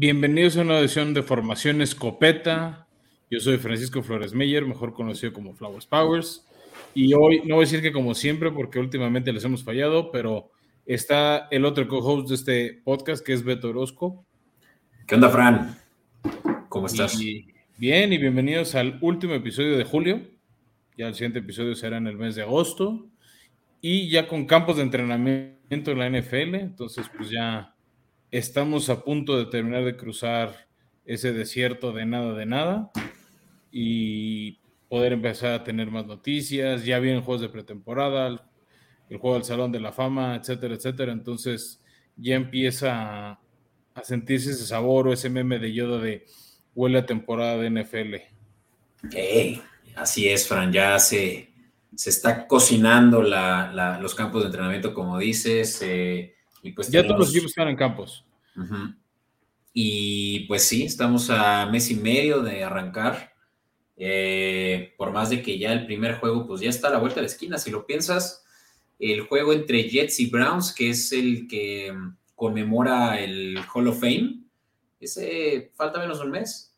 Bienvenidos a una edición de Formación Escopeta. Yo soy Francisco Flores Meyer, mejor conocido como Flowers Powers. Y hoy, no voy a decir que como siempre, porque últimamente les hemos fallado, pero está el otro co-host de este podcast, que es Beto Orozco. ¿Qué onda, Fran? ¿Cómo estás? bien, y bienvenidos al último episodio de julio. Ya el siguiente episodio será en el mes de agosto. Y ya con campos de entrenamiento en la NFL. Entonces, pues ya estamos a punto de terminar de cruzar ese desierto de nada de nada y poder empezar a tener más noticias. Ya vienen juegos de pretemporada, el juego del Salón de la Fama, etcétera, etcétera. Entonces ya empieza a, sentirse ese sabor o ese meme de Yoda de huele a temporada de NFL. así es, Fran, ya se, se está cocinando los campos de entrenamiento, como dices. Eh, pues ya todos los equipos están en campos. Y pues sí, estamos a mes y medio de arrancar. Eh, por más de que ya el primer juego, pues ya está a la vuelta de la esquina. Si lo piensas, el juego entre Jets y Browns, que es el que conmemora el Hall of Fame, ese falta menos de un mes.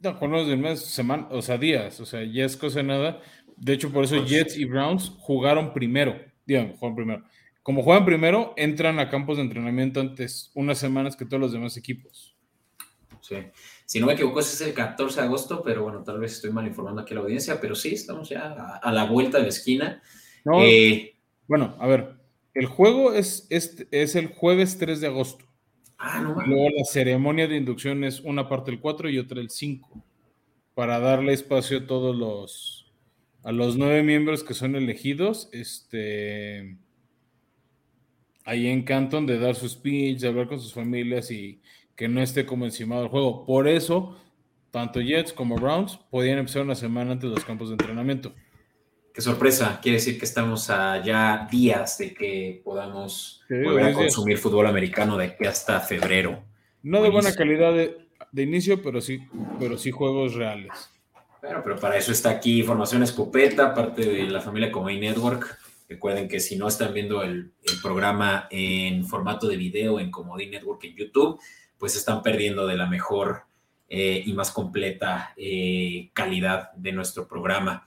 No, con menos de un mes, semana, o sea, días, o sea, ya es cosa de nada. De hecho, por eso pues Jets y Browns jugaron primero. Díganme, jugaron primero como juegan primero, entran a campos de entrenamiento antes unas semanas que todos los demás equipos. Sí. Si no me equivoco, ese es el 14 de agosto, pero bueno, tal vez estoy mal informando aquí a la audiencia, pero sí, estamos ya a, la vuelta de la esquina. Eh, bueno, a ver, el juego es, es, es, el jueves 3 de agosto. Ah, no Luego la ceremonia de inducción es una parte el 4 y otra el 5, para darle espacio a todos los, a los nueve miembros que son elegidos, este ahí en Canton de dar su speech, de hablar con sus familias y que no esté como encima del juego. Por eso, tanto Jets como Browns podían empezar una semana antes de los campos de entrenamiento. Qué sorpresa, quiere decir que estamos a ya días de que podamos volver a consumir fútbol americano de aquí hasta febrero. No de buena calidad de, de, inicio, pero sí, pero sí juegos reales. Bueno, pero para eso está aquí Formación Escopeta, parte de la familia Comay Network. Recuerden que si no están viendo el, programa en formato de video en Comodín Network en YouTube, pues están perdiendo de la mejor eh, y más completa eh, calidad de nuestro programa.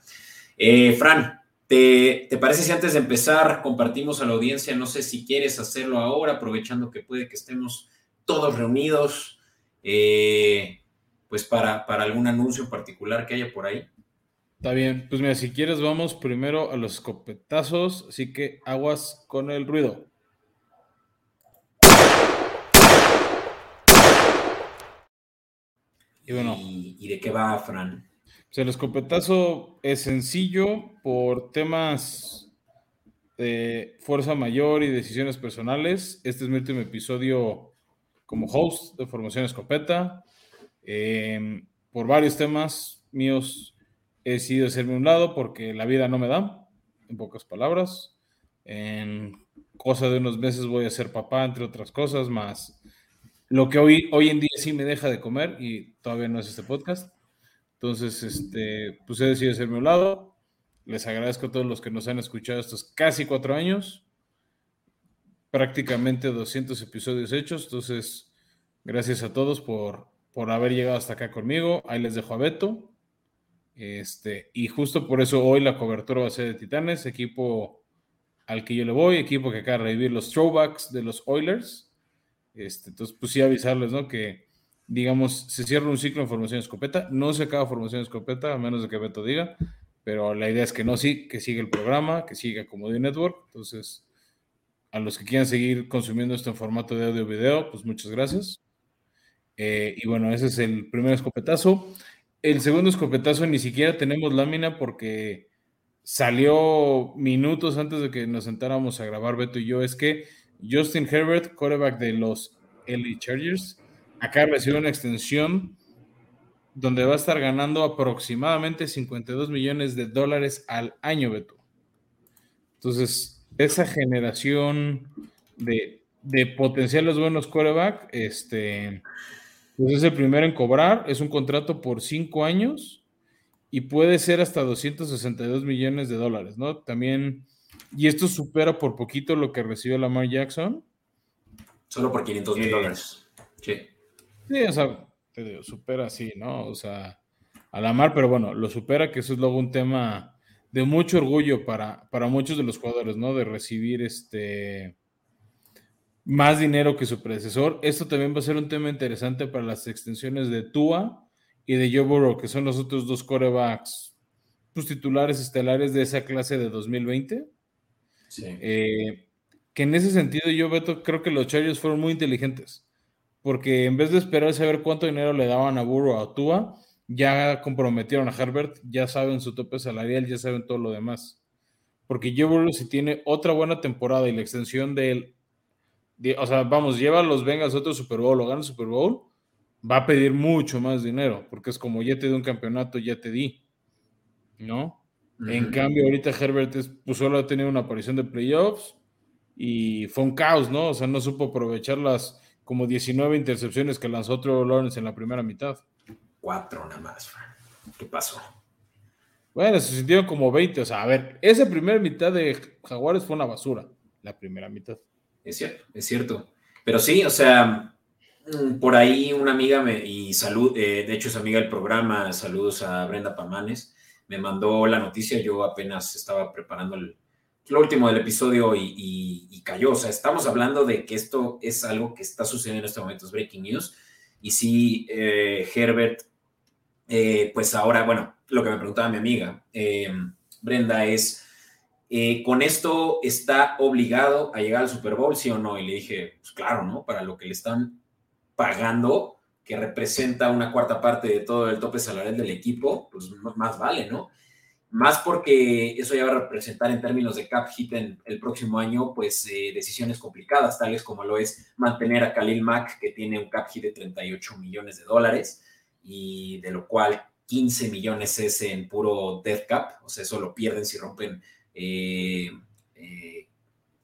Eh, Fran, ¿te, parece si antes de empezar compartimos a la audiencia? No sé si quieres hacerlo ahora, aprovechando que puede que estemos todos reunidos, pues para, para algún anuncio particular que haya por ahí. Está bien, pues mira, si quieres vamos primero a los escopetazos, así que aguas con el ruido. Y bueno. ¿Y, de qué va, Fran? Pues el escopetazo es sencillo por temas de fuerza mayor y decisiones personales. Este es mi último episodio como host de Formación Escopeta. Em, por varios temas míos he decidido hacerme un lado porque la vida no me da, en pocas palabras. En cosa de unos meses voy a ser papá, entre otras cosas, más lo que hoy, hoy en día sí me deja de comer y todavía no es este podcast. Entonces, este, pues he decidido hacerme un lado. Les agradezco a todos los que nos han escuchado estos casi cuatro años. Prácticamente 200 episodios hechos. Entonces, gracias a todos por, por haber llegado hasta acá conmigo. Ahí les dejo a Beto. Este, y justo por eso hoy la cobertura va a ser de Titanes, equipo al que yo le voy, equipo que acaba de revivir los throwbacks de los Oilers. Este, entonces, pues sí avisarles, ¿no? Que, digamos, se cierra un ciclo en formación escopeta. No se acaba formación escopeta, a menos de que Beto diga, pero la idea es que no, sí, que siga el programa, que siga como de Network. Entonces, a los que quieran seguir consumiendo esto en formato de audio video, pues muchas gracias. Eh, y bueno, ese es el primer escopetazo. El segundo escopetazo ni siquiera tenemos lámina porque salió minutos antes de que nos sentáramos a grabar Beto y yo. Es que Justin Herbert, quarterback de los LA Chargers, acá recibió una extensión donde va a estar ganando aproximadamente 52 millones de dólares al año, Beto. Entonces, esa generación de, de potenciales buenos quarterback, este, pues es el primero en cobrar, es un contrato por cinco años y puede ser hasta 262 millones de dólares, ¿no? También, y esto supera por poquito lo que recibió Lamar Jackson. Solo por 500 mil dólares. Sí. Sí, o sea, te digo, supera sí, ¿no? O sea, a la mar, pero bueno, lo supera, que eso es luego un tema de mucho orgullo para, para muchos de los jugadores, ¿no? De recibir este más dinero que su predecesor. Esto también va a ser un tema interesante para las extensiones de Tua y de Joe Burrow, que son los otros dos corebacks pues, titulares estelares de esa clase de 2020. Sí. Eh, que en ese sentido yo, Beto, creo que los Chargers fueron muy inteligentes, porque en vez de esperar saber cuánto dinero le daban a Burrow o a Tua, ya comprometieron a Herbert, ya saben su tope salarial, ya saben todo lo demás. Porque Joe Burrow si tiene otra buena temporada y la extensión de él o sea, vamos, lleva a los Vengas otro Super Bowl o gana el Super Bowl, va a pedir mucho más dinero, porque es como ya te di un campeonato, ya te di, ¿no? En cambio, ahorita Herbert pues, solo ha tenido una aparición de playoffs y fue un caos, ¿no? O sea, no supo aprovechar las como 19 intercepciones que lanzó otro Lawrence en la primera mitad. Cuatro nada más, ¿qué pasó? Bueno, se sintieron como 20, o sea, a ver, esa primera mitad de Jaguares fue una basura, la primera mitad. Es cierto, es cierto. Pero sí, o sea, mm, por ahí una amiga me, y salud, eh, de hecho es amiga del programa, saludos a Brenda Pamanes, me mandó la noticia, yo apenas estaba preparando el, lo último del episodio y, cayó. O sea, estamos hablando de que esto es algo que está sucediendo en este momento, es breaking news. Y sí, eh, Herbert, eh, pues ahora, bueno, lo que me preguntaba mi amiga, Brenda, es eh, ¿con esto está obligado a llegar al Super Bowl, sí o no? Y le dije, pues claro, ¿no? Para lo que le están pagando, que representa una cuarta parte de todo el tope salarial del equipo, pues más vale, ¿no? Más porque eso ya va a representar en términos de cap hit el próximo año, pues eh, decisiones complicadas, tales como lo es mantener a Khalil Mack, que tiene un cap hit de 38 millones de dólares, y de lo cual 15 millones es en puro death cap, o sea, eso lo pierden si rompen eh, eh,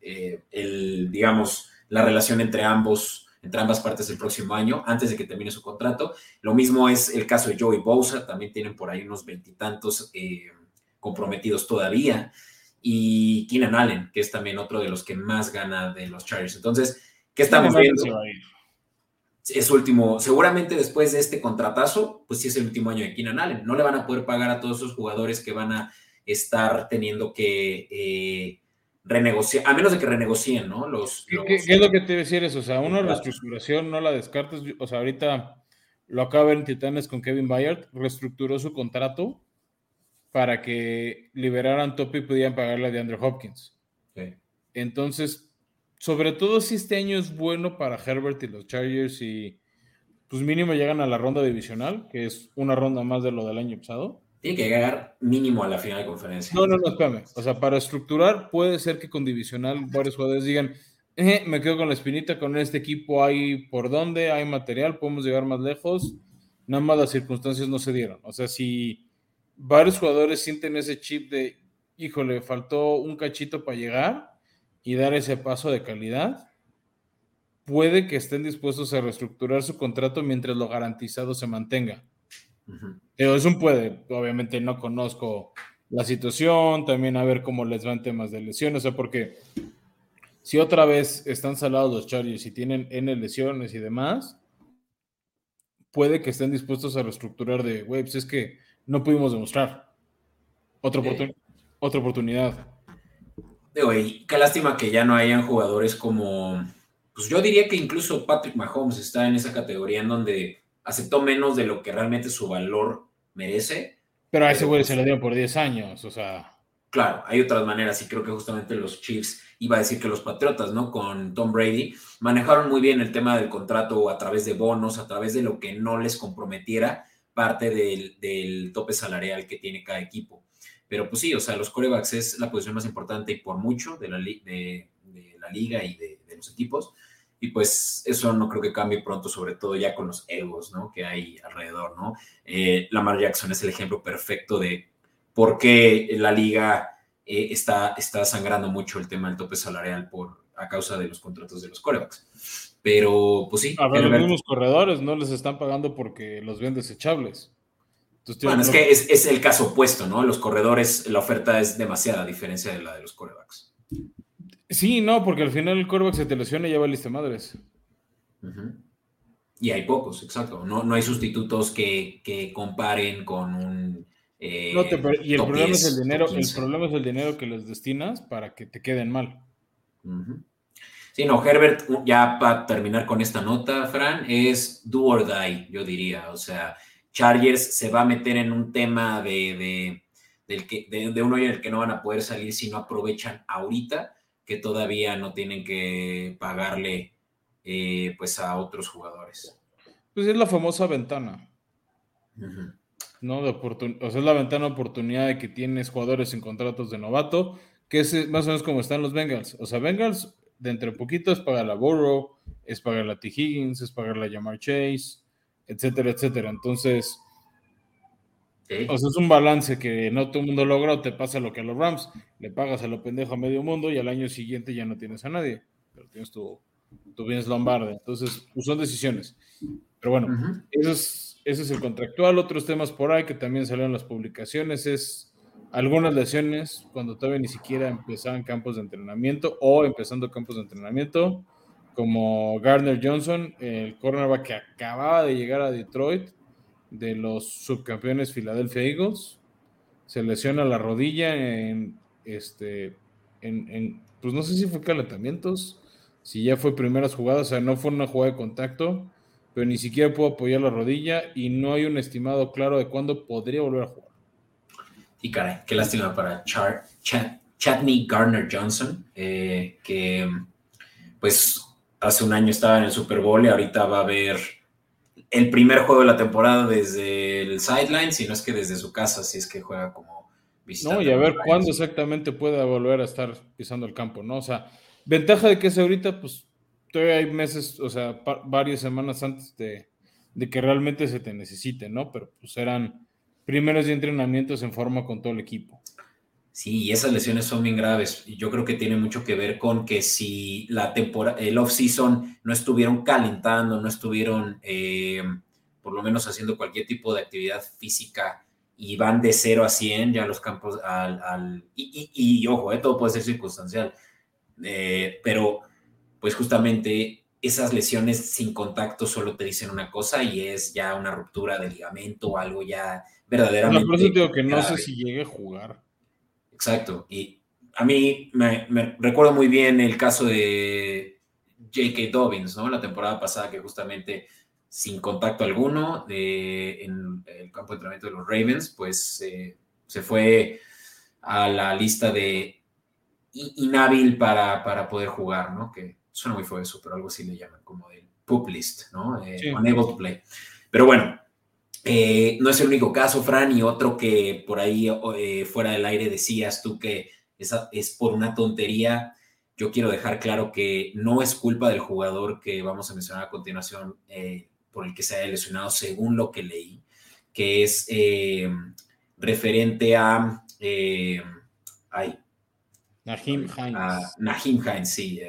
eh, el, digamos, la relación entre ambos, entre ambas partes el próximo año, antes de que termine su contrato. Lo mismo es el caso de Joey Bosa, también tienen por ahí unos veintitantos comprometidos todavía. Y Keenan Allen, que es también otro de los que más gana de los Chargers. Entonces, ¿qué estamos viendo? Es último, seguramente después de este contratazo, pues sí es el último año de Keenan Allen. No le van a poder pagar a todos esos jugadores que van a estar teniendo que eh, renegociar, a menos de que renegocien, ¿no? Los, ¿Qué, es lo que te iba a decir eso? O sea, una reestructuración no la descartes, o sea, ahorita lo acaba de ver en Titanes con Kevin Bayard, reestructuró su contrato para que liberaran Topi y pudieran pagarle a de Andrew Hopkins. Entonces, sobre todo si este año es bueno para Herbert y los Chargers y pues mínimo llegan a la ronda divisional, que es una ronda más de lo del año pasado tiene que llegar mínimo a la final de conferencia. No, no, no, espérame. O sea, para estructurar, puede ser que con divisional varios jugadores digan, eh, me quedo con la espinita, con este equipo hay por dónde, hay material, podemos llegar más lejos. Nada más las circunstancias no se dieron. O sea, si varios jugadores sienten ese chip de, híjole, faltó un cachito para llegar y dar ese paso de calidad, puede que estén dispuestos a reestructurar su contrato mientras lo garantizado se mantenga. Pero es un puede, obviamente no conozco la situación, también a ver cómo les van temas de lesiones, o sea, porque si otra vez están salados los Chargers y tienen N lesiones y demás, puede que estén dispuestos a reestructurar de, güey, pues es que no pudimos demostrar. Otra, otra oportunidad. Güey, qué lástima que ya no hayan jugadores como, pues yo diría que incluso Patrick Mahomes está en esa categoría en donde aceptó menos de lo que realmente su valor merece. Pero a ese güey se lo dio por 10 años, o sea. Claro, hay otras maneras y creo que justamente los Chiefs, iba a decir que los Patriotas, ¿no? Con Tom Brady, manejaron muy bien el tema del contrato a través de bonos, a través de lo que no les comprometiera parte del, tope salarial que tiene cada equipo. Pero pues sí, o sea, los corebacks es la posición más importante y por mucho de la, de, la liga y de, de los equipos y pues eso no creo que cambie pronto, sobre todo ya con los egos, ¿no? Que hay alrededor, ¿no? Eh, Lamar Jackson es el ejemplo perfecto de por qué la liga eh, está, está sangrando mucho el tema del tope salarial por, a causa de los contratos de los corebacks. Pero, pues sí. A ver, los mismos corredores no les están pagando porque los ven desechables. bueno, es que es, es, el caso opuesto, ¿no? Los corredores, la oferta es demasiada, a diferencia de la de los corebacks. Sí, no, porque al final el coreback se te lesiona y ya va lista madres. Y hay pocos, exacto. No, no hay sustitutos que, que comparen con un... Eh, no y el problema es el dinero, el problema es el dinero que les destinas para que te queden mal. Sí, no, Herbert, ya para terminar con esta nota, Fran, es do or die, yo diría. O sea, Chargers se va a meter en un tema de, del que, de, un hoyo en el que no van a poder salir si no aprovechan ahorita que todavía no tienen que pagarle eh, pues a otros jugadores. Pues es la famosa ventana. ¿no? De o sea, es la ventana de oportunidad de que tienes jugadores en contratos de novato, que es más o menos como están los Bengals. O sea, Bengals, dentro de poquito es pagar la Burrow, es pagar la T. Higgins, es pagar la Jamar Chase, etcétera, etcétera. Entonces, o sea, es un balance que no todo el mundo logra o te pasa lo que a los Rams, le pagas a lo pendejo a medio mundo y al año siguiente ya no tienes a nadie, pero tienes tu, tu bienes lombardo. Entonces, pues son decisiones. Pero bueno, ese es el contractual. Otros temas por ahí que también salieron en las publicaciones es algunas lesiones cuando todavía ni siquiera empezaban campos de entrenamiento o empezando campos de entrenamiento, como Gardner Johnson, el cornerback que acababa de llegar a Detroit de los subcampeones Philadelphia Eagles. Se lesiona la rodilla en este en, pues no sé si fue calentamientos, si ya fue primeras jugadas, o sea, no fue una jugada de contacto, pero ni siquiera pudo apoyar la rodilla y no hay un estimado claro de cuándo podría volver a jugar. Y caray, qué lástima para Char, Chatney Garner Johnson, eh, que pues hace un año estaba en el Super Bowl y ahorita va a ver el primer juego de la temporada desde el sideline, si no es que desde su casa, si es que juega como visitante. No, y a ver cuándo exactamente pueda volver a estar pisando el campo, ¿no? O sea, ventaja de que es ahorita, pues todavía hay meses, o sea, varias semanas antes de, de, que realmente se te necesite, ¿no? Pero pues eran primeros de entrenamientos en forma con todo el equipo. Sí, y esas lesiones son bien graves. Y yo creo que tiene mucho que ver con que si la temporada, el off-season no estuvieron calentando, no estuvieron eh, por lo menos haciendo cualquier tipo de actividad física y van de 0 a 100 ya los campos al... y, ojo, eh, todo puede ser circunstancial, eh, pero pues justamente esas lesiones sin contacto solo te dicen una cosa y es ya una ruptura de ligamento o algo ya verdaderamente... por eso digo que no sé si llegue a jugar. Exacto. Y a mí me, recuerdo muy bien el caso de J.K. Dobbins, ¿no? La temporada pasada que justamente sin contacto alguno en el campo de entrenamiento de los Ravens, pues eh, se fue a la lista de inhábil para, para poder jugar, ¿no? Que suena muy feo eso, pero algo así le llaman, como el poop list, ¿no? Eh, unable to play. Pero bueno, eh, no es el único caso, Fran, y otro que por ahí eh, fuera del aire decías tú que esa es por una tontería. Yo quiero dejar claro que no es culpa del jugador que vamos a mencionar a continuación eh, por el que se haya lesionado, según lo que leí, que es referente a... ay, Nahim Hines. Nahim Hines, sí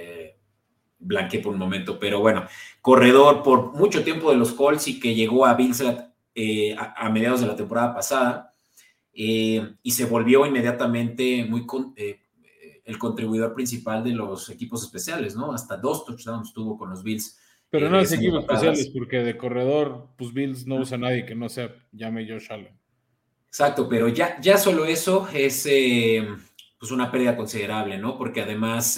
blanqueé por un momento, pero bueno, corredor por mucho tiempo de los Colts y que llegó a Bills eh, a, mediados de la temporada pasada eh, y se volvió inmediatamente muy eh, el contribuidor principal de los equipos especiales, ¿no? Hasta dos touchdowns tuvo con los Bills. Pero no los equipos especiales, porque de corredor, pues Bills no usa a nadie que no sea llame Josh Allen. Exacto, pero ya, ya solo eso es pues una pérdida considerable, ¿no? Porque además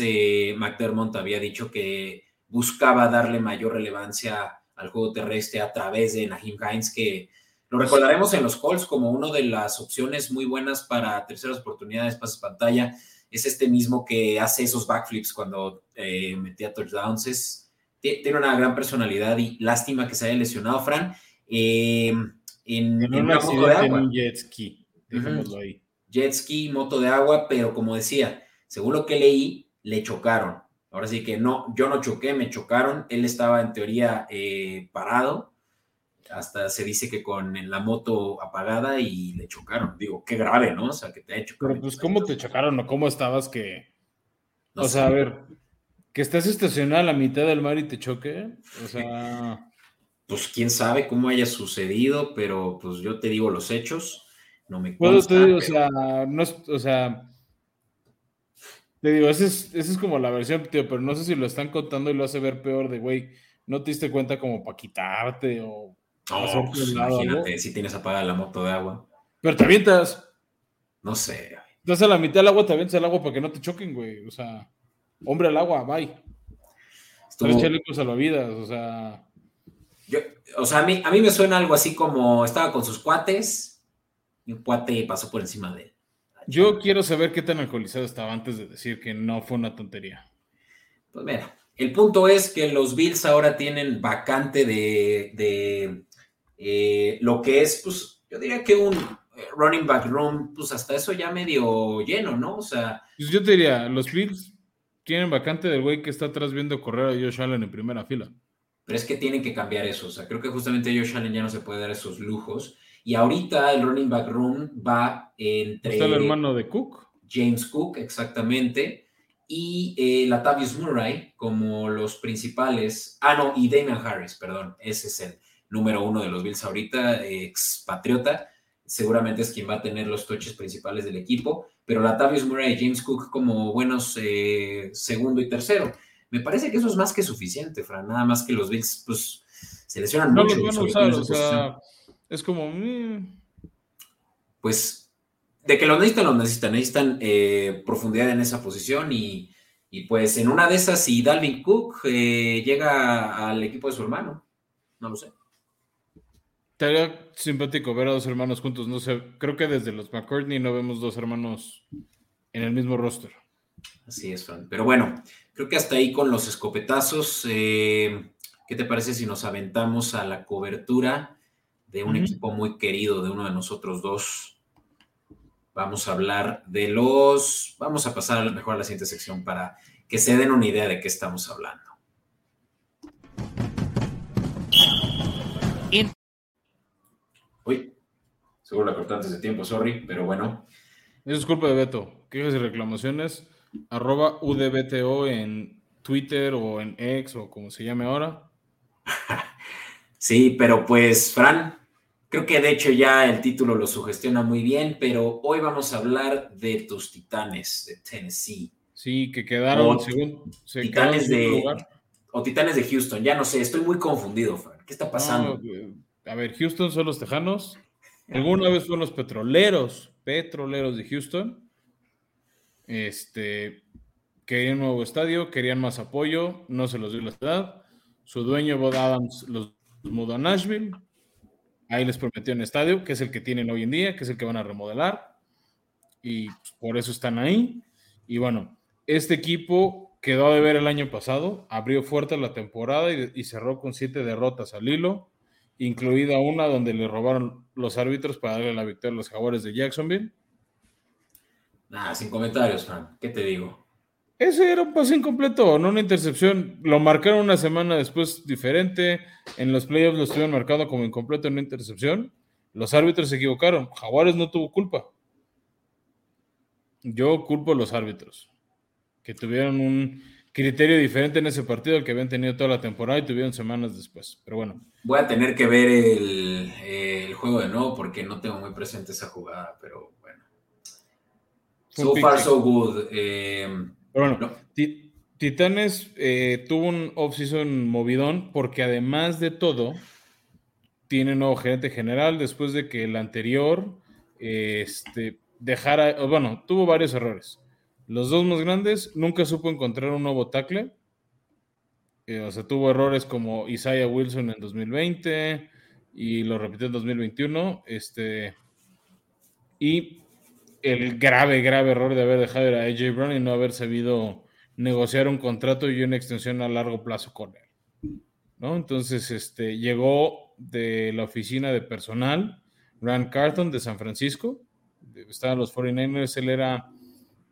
McDermott había dicho que buscaba darle mayor relevancia al juego terrestre a través de Nahim Hines, que lo recordaremos en los Colts como una de las opciones muy buenas para terceras oportunidades, pases pantalla. Es este mismo que hace esos backflips cuando eh, metía touchdowns. tiene una gran personalidad y lástima que se haya lesionado, Fran. Eh, en, en, moto de agua. En un jet ski, ahí. Jet ski, moto de agua, pero como decía, según lo que leí, le chocaron. Ahora sí que no, yo no choqué, me chocaron. Él estaba en teoría eh, parado. Hasta se dice que con la moto apagada y le chocaron. Digo, qué grave, ¿no? O sea, que te ha hecho. Pero pues, ¿cómo te chocaron o cómo estabas que. o sea, a ver, que estás estacionado a la mitad del mar y te choque. O sea. Pues quién sabe cómo haya sucedido, pero pues yo te digo los hechos. No me consta, o sea, no o sea, te digo, esa es, es como la versión, tío, pero no sé si lo están contando y lo hace ver peor de, güey, no te diste cuenta como para quitarte o... No, pues, imagínate, si tienes apagada la moto de agua. Pero te avientas. No sé. Estás a la mitad del agua, te avientas al agua para que no te choquen, güey. O sea, hombre al agua, bye. Tres chalecos salvavidas, o sea. Yo, o sea, a mí, a mí me suena algo así como estaba con sus cuates y un cuate pasó por encima de él. Yo quiero saber qué tan alcoholizado estaba antes de decir que no fue una tontería. Pues mira, el punto es que los Bills ahora tienen vacante de, eh, lo que es, pues, yo diría que un eh, running back room, pues hasta eso ya medio lleno, ¿no? O sea. Pues yo te diría, los Bills tienen vacante del güey que está atrás viendo correr a Josh Allen en primera fila. Pero es que tienen que cambiar eso. O sea, creo que justamente Josh Allen ya no se puede dar esos lujos. Y ahorita el running back room va entre. Está el hermano de Cook. James Cook, exactamente. Y eh, Latavius Murray como los principales. Ah, no, y Damian Harris, perdón. Ese es el número uno de los Bills ahorita, expatriota seguramente es quien va a tener los toches principales del equipo, pero Latavius Murray y James Cook como buenos eh, segundo y tercero. Me parece que eso es más que suficiente, Fran, nada más que los Bills pues se lesionan no mucho. Los van a usar, o sea, es como... Pues de que lo necesitan, lo necesitan, necesitan eh, profundidad en esa posición y, pues en una de esas, si Dalvin Cook eh, llega al equipo de su hermano, no lo sé. Estaría simpático ver a dos hermanos juntos. No sé, creo que desde los McCartney no vemos dos hermanos en el mismo roster. Así es, Fran. Pero bueno, creo que hasta ahí con los escopetazos. Eh, ¿Qué te parece si nos aventamos a la cobertura de un equipo muy querido de uno de nosotros dos? Vamos a hablar de los. Vamos a pasar a lo mejor a la siguiente sección para que se den una idea de qué estamos hablando. Uy, seguro la corté antes de tiempo, sorry, pero bueno. Eso es culpa de Beto. Quejas y reclamaciones, arroba UDBTO en Twitter o en X o como se llame ahora. sí, pero pues, Fran, creo que de hecho ya el título lo sugestiona muy bien, pero hoy vamos a hablar de tus titanes de Tennessee. Sí, que quedaron según. titanes de. O Titanes de Houston, ya no sé, estoy muy confundido, Fran. ¿Qué está pasando? a ver, Houston son los Tejanos. Alguna vez fueron los petroleros, petroleros de Houston. Este, querían un nuevo estadio, querían más apoyo, no se los dio la ciudad. Su dueño, Bob Adams, los mudó a Nashville. Ahí les prometió un estadio, que es el que tienen hoy en día, que es el que van a remodelar. Y por eso están ahí. Y bueno, este equipo quedó de ver el año pasado, abrió fuerte la temporada y, y cerró con siete derrotas al hilo incluida una donde le robaron los árbitros para darle la victoria a los jaguares de Jacksonville. Nada, sin comentarios, Frank. ¿Qué te digo? Ese era un pase incompleto, no una intercepción. Lo marcaron una semana después diferente. En los playoffs lo estuvieron marcado como incompleto en una intercepción. Los árbitros se equivocaron. Jaguares no tuvo culpa. Yo culpo a los árbitros, que tuvieron un criterio diferente en ese partido al que habían tenido toda la temporada y tuvieron semanas después. Pero bueno. Voy a tener que ver el, juego de nuevo porque no tengo muy presente esa jugada, pero bueno. So far, so good. Eh, pero bueno, Titanes eh, tuvo un off-season movidón porque además de todo, tiene nuevo gerente general después de que el anterior este, dejara, bueno, tuvo varios errores los dos más grandes, nunca supo encontrar un nuevo tackle. Eh, o sea, tuvo errores como Isaiah Wilson en 2020 y lo repitió en 2021. Este, y el grave, grave error de haber dejado a AJ Brown y no haber sabido negociar un contrato y una extensión a largo plazo con él. ¿no? Entonces, este, llegó de la oficina de personal, Rand Carton de San Francisco, estaban los 49ers, él era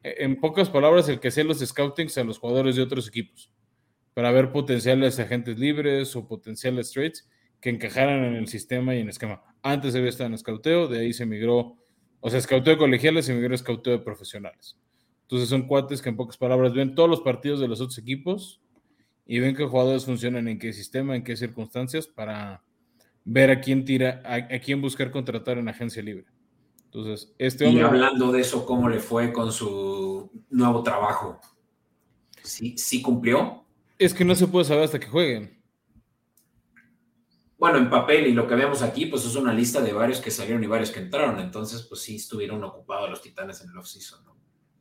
en pocas palabras, el que sea los scoutings a los jugadores de otros equipos para ver potenciales agentes libres o potenciales trades que encajaran en el sistema y en el esquema. Antes había estado en scouteo, de ahí se migró, o sea, scouteo de colegiales se migró a scouteo de profesionales. Entonces son cuates que en pocas palabras ven todos los partidos de los otros equipos y ven qué jugadores funcionan en qué sistema, en qué circunstancias para ver a quién tira, a quién buscar contratar en agencia libre. Entonces, este hombre... Y hablando de eso, ¿cómo le fue con su nuevo trabajo? ¿Sí, sí cumplió? Es que no se puede saber hasta que jueguen. Bueno, en papel y lo que vemos aquí, pues es una lista de varios que salieron y varios que entraron. Entonces, pues sí estuvieron ocupados los Titanes en el off-season, ¿no?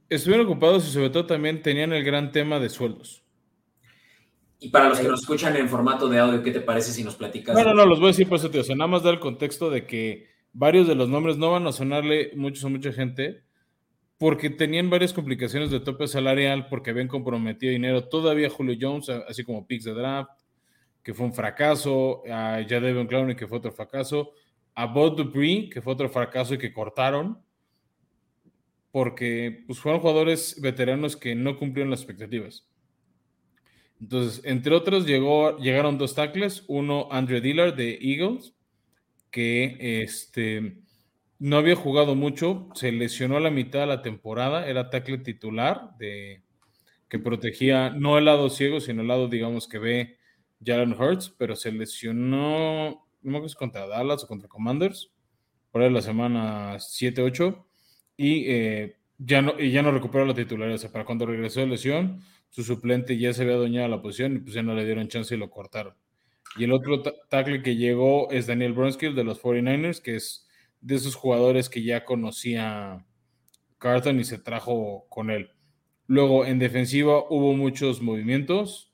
Estuvieron ocupados y sobre todo también tenían el gran tema de sueldos. Y para los que nos escuchan en formato de audio, ¿qué te parece si nos platicas? No, no, no, los voy a decir por eso, tío. O sea, nada más dar el contexto de que varios de los nombres no van a sonarle muchos a mucha gente porque tenían varias complicaciones de tope salarial, porque habían comprometido dinero todavía Julio Jones, así como picks de draft, que fue un fracaso, a Jadevon Clowney, que fue otro fracaso, a Bob Dupree, que fue otro fracaso y que cortaron, porque pues, fueron jugadores veteranos que no cumplieron las expectativas. Entonces, entre otros, llegó, llegaron dos tackles, uno Andrew Dillard de Eagles, que este, no había jugado mucho, se lesionó a la mitad de la temporada, era tackle titular de, que protegía no el lado ciego, sino el lado, digamos, que ve Jalen Hurts, pero se lesionó, no contra Dallas o contra Commanders, por la semana 7-8, y, eh, ya no, y ya no recuperó la titularidad. O sea, para cuando regresó de lesión, su suplente ya se había doñado la posición y pues ya no le dieron chance y lo cortaron. Y el otro tackle que llegó es Daniel Brunskill de los 49ers, que es de esos jugadores que ya conocía Carton y se trajo con él. Luego, en defensiva hubo muchos movimientos.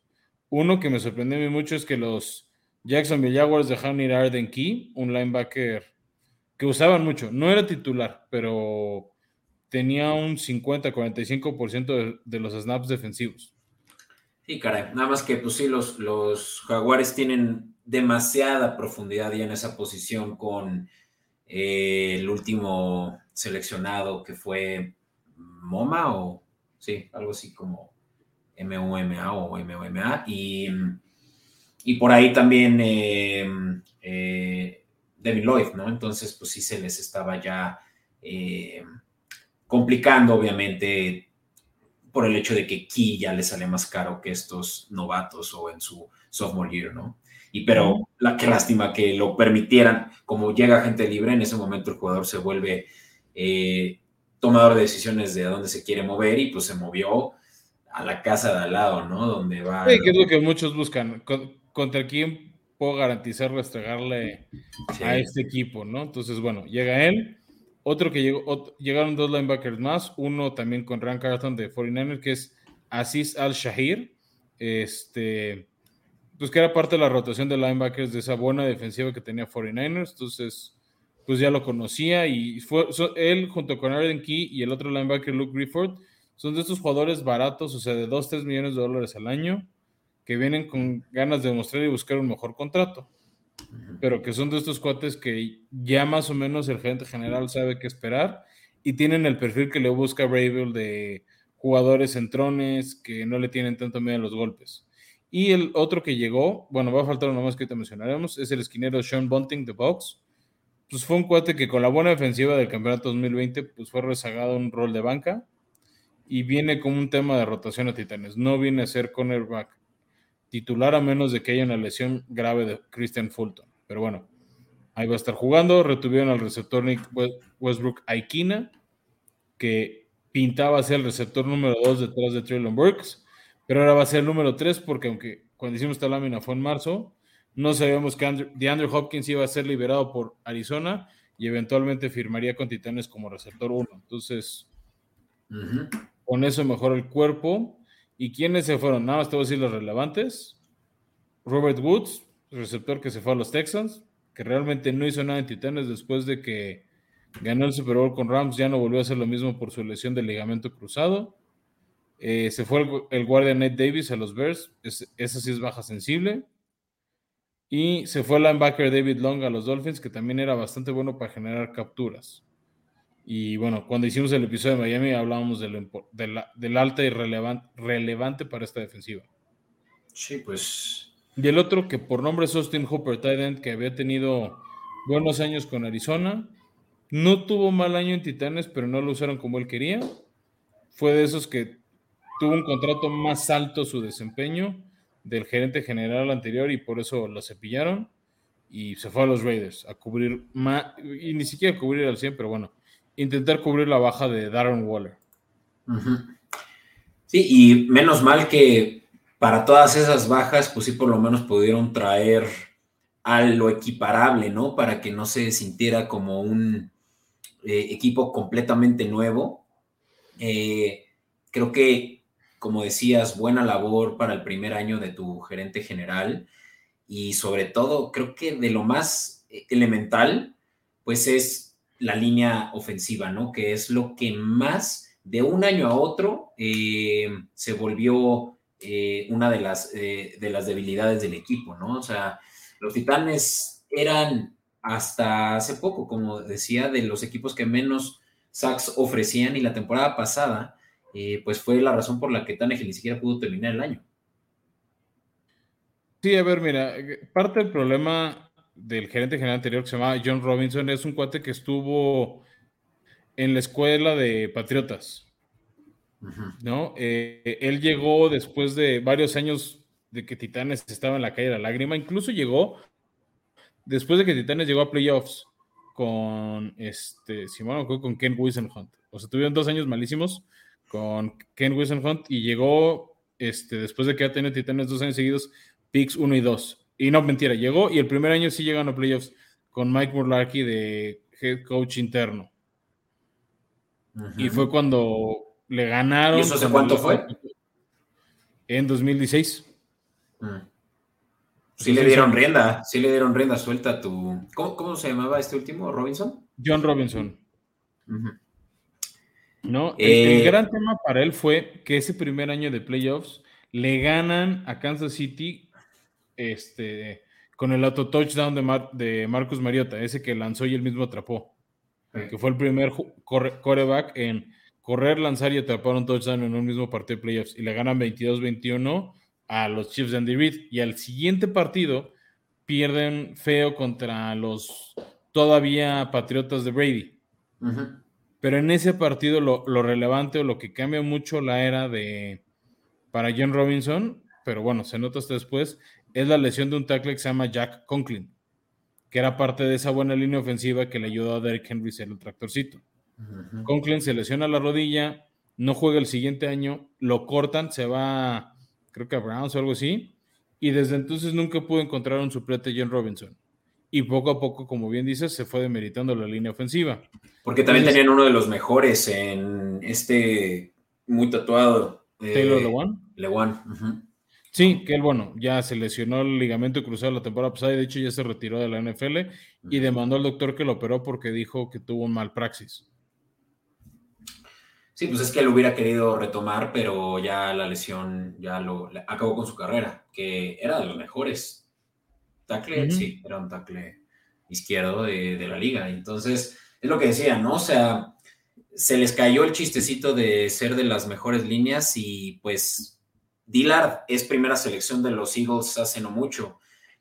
Uno que me sorprendió mucho es que los Jacksonville Jaguars dejaron ir a Arden Key, un linebacker que usaban mucho. No era titular, pero tenía un 50-45% de, los snaps defensivos. Sí, caray. Nada más que, pues sí, los, los Jaguares tienen demasiada profundidad ya en esa posición con eh, el último seleccionado que fue MoMA o sí, algo así como MUMA o MUMA, y, y por ahí también eh, eh, Devin Lloyd, ¿no? Entonces, pues sí se les estaba ya eh, complicando, obviamente, por el hecho de que Key ya le sale más caro que estos novatos o en su sophomore year, ¿no? Y pero la qué lástima que lo permitieran, como llega gente libre, en ese momento el jugador se vuelve eh, tomador de decisiones de a dónde se quiere mover y pues se movió a la casa de al lado, ¿no? Donde va. Sí, que es lo que muchos buscan. ¿Contra quién puedo garantizar restregarle a este equipo, no? Entonces, bueno, llega él. Otro que llegó, llegaron dos linebackers más, uno también con Rank Carton de 49ers, que es Aziz Al-Shahir, este, pues que era parte de la rotación de linebackers de esa buena defensiva que tenía 49ers, entonces, pues ya lo conocía y fue él junto con Arden Key y el otro linebacker Luke Grifford, son de estos jugadores baratos, o sea, de 2, 3 millones de dólares al año, que vienen con ganas de mostrar y buscar un mejor contrato. Pero que son de estos cuates que ya más o menos el gerente general sabe qué esperar y tienen el perfil que le busca Bravel de jugadores centrones que no le tienen tanto miedo a los golpes. Y el otro que llegó, bueno, va a faltar uno más que te mencionaremos, es el esquinero Sean Bunting de Box. Pues fue un cuate que con la buena defensiva del campeonato 2020, pues fue rezagado un rol de banca y viene como un tema de rotación a Titanes. No viene a ser cornerback titular a menos de que haya una lesión grave de Christian Fulton. Pero bueno, ahí va a estar jugando. Retuvieron al receptor Nick Westbrook Aikina, que pintaba ser el receptor número 2 detrás de Traylon Burks, pero ahora va a ser el número 3 porque aunque cuando hicimos esta lámina fue en marzo, no sabíamos que Andrew, DeAndre Hopkins iba a ser liberado por Arizona y eventualmente firmaría con Titanes como receptor 1. Entonces, con eso mejora el cuerpo. ¿Y quiénes se fueron? Nada más te voy a decir los relevantes. Robert Woods, receptor que se fue a los Texans, que realmente no hizo nada en Titanes después de que ganó el Super Bowl con Rams, ya no volvió a hacer lo mismo por su lesión de ligamento cruzado. Eh, se fue el, guardia Nate Davis a los Bears, esa sí es baja sensible. Y se fue el linebacker David Long a los Dolphins, que también era bastante bueno para generar capturas. Y bueno, cuando hicimos el episodio de Miami hablábamos del, del alta y relevante, relevante para esta defensiva. Sí, pues. Y el otro que por nombre es Austin Hooper, tight que había tenido buenos años con Arizona. No tuvo mal año en Titanes, pero no lo usaron como él quería. Fue de esos que tuvo un contrato más alto su desempeño del gerente general anterior y por eso lo cepillaron y se fue a los Raiders a cubrir más, y ni siquiera a cubrir al 100, pero bueno, intentar cubrir la baja de Darren Waller. Sí, y menos mal que para todas esas bajas, pues sí, por lo menos pudieron traer a lo equiparable, ¿no? Para que no se sintiera como un eh, equipo completamente nuevo. Eh, creo que, como decías, buena labor para el primer año de tu gerente general y sobre todo, creo que de lo más elemental, pues es la línea ofensiva, ¿no? Que es lo que más de un año a otro eh, se volvió una de las, de las debilidades del equipo, ¿no? O sea, los Titanes eran hasta hace poco, como decía, de los equipos que menos sacks ofrecían y la temporada pasada, eh, pues fue la razón por la que Tannehill ni siquiera pudo terminar el año. Sí, a ver, mira, parte del problema del gerente general anterior que se llamaba John Robinson es un cuate que estuvo en la escuela de Patriotas. ¿No? Eh, él llegó después de varios años de que Titanes estaba en la calle de la lágrima. Incluso llegó después de que Titanes llegó a playoffs con este, Simón, con Ken Hunt. O sea, tuvieron dos años malísimos con Ken Hunt y llegó este, después de que ha tenido Titanes dos años seguidos, picks 1 y 2. Y no, mentira, llegó y el primer año sí llegaron a playoffs con Mike Murlarky de head coach interno. Y fue cuando le ganaron. ¿Y eso hace cuánto fue? En 2016. Mm. Sí le dieron rienda, sí le dieron rienda suelta a tu... ¿Cómo, se llamaba este último? ¿Robinson? John Robinson. ¿No? el, eh, gran tema para él fue que ese primer año de playoffs le ganan a Kansas City este, con el auto touchdown de, de Marcus Mariota, ese que lanzó y él mismo atrapó. Que fue el primer coreback en correr, lanzar y atrapar un touchdown en un mismo partido de playoffs. Y le ganan 22-21 a los Chiefs de Andy Reid y al siguiente partido pierden feo contra los todavía Patriotas de Brady. Pero en ese partido lo, relevante o lo que cambia mucho la era de para John Robinson, pero bueno, se nota hasta después, es la lesión de un tackle que se llama Jack Conklin, que era parte de esa buena línea ofensiva que le ayudó a Derrick Henry ser el tractorcito. Conklin se lesiona la rodilla, no juega el siguiente año, lo cortan, se va creo que a Browns o algo así, y desde entonces nunca pudo encontrar un suplente John Robinson. Y poco a poco, como bien dices, se fue demeritando la línea ofensiva. Porque también tenían uno de los mejores en este muy tatuado. Eh, Taylor Lewan. Lewan. Sí, que él, bueno, ya se lesionó el ligamento cruzado la temporada pasada y de hecho ya se retiró de la NFL y demandó al doctor que lo operó porque dijo que tuvo un mal praxis. Sí, pues es que él hubiera querido retomar, pero ya la lesión ya lo acabó con su carrera, que era de los mejores. Tackle, sí, era un tackle izquierdo de, la liga. Entonces, es lo que decía, ¿no? O sea, se les cayó el chistecito de ser de las mejores líneas y pues Dillard es primera selección de los Eagles hace no mucho.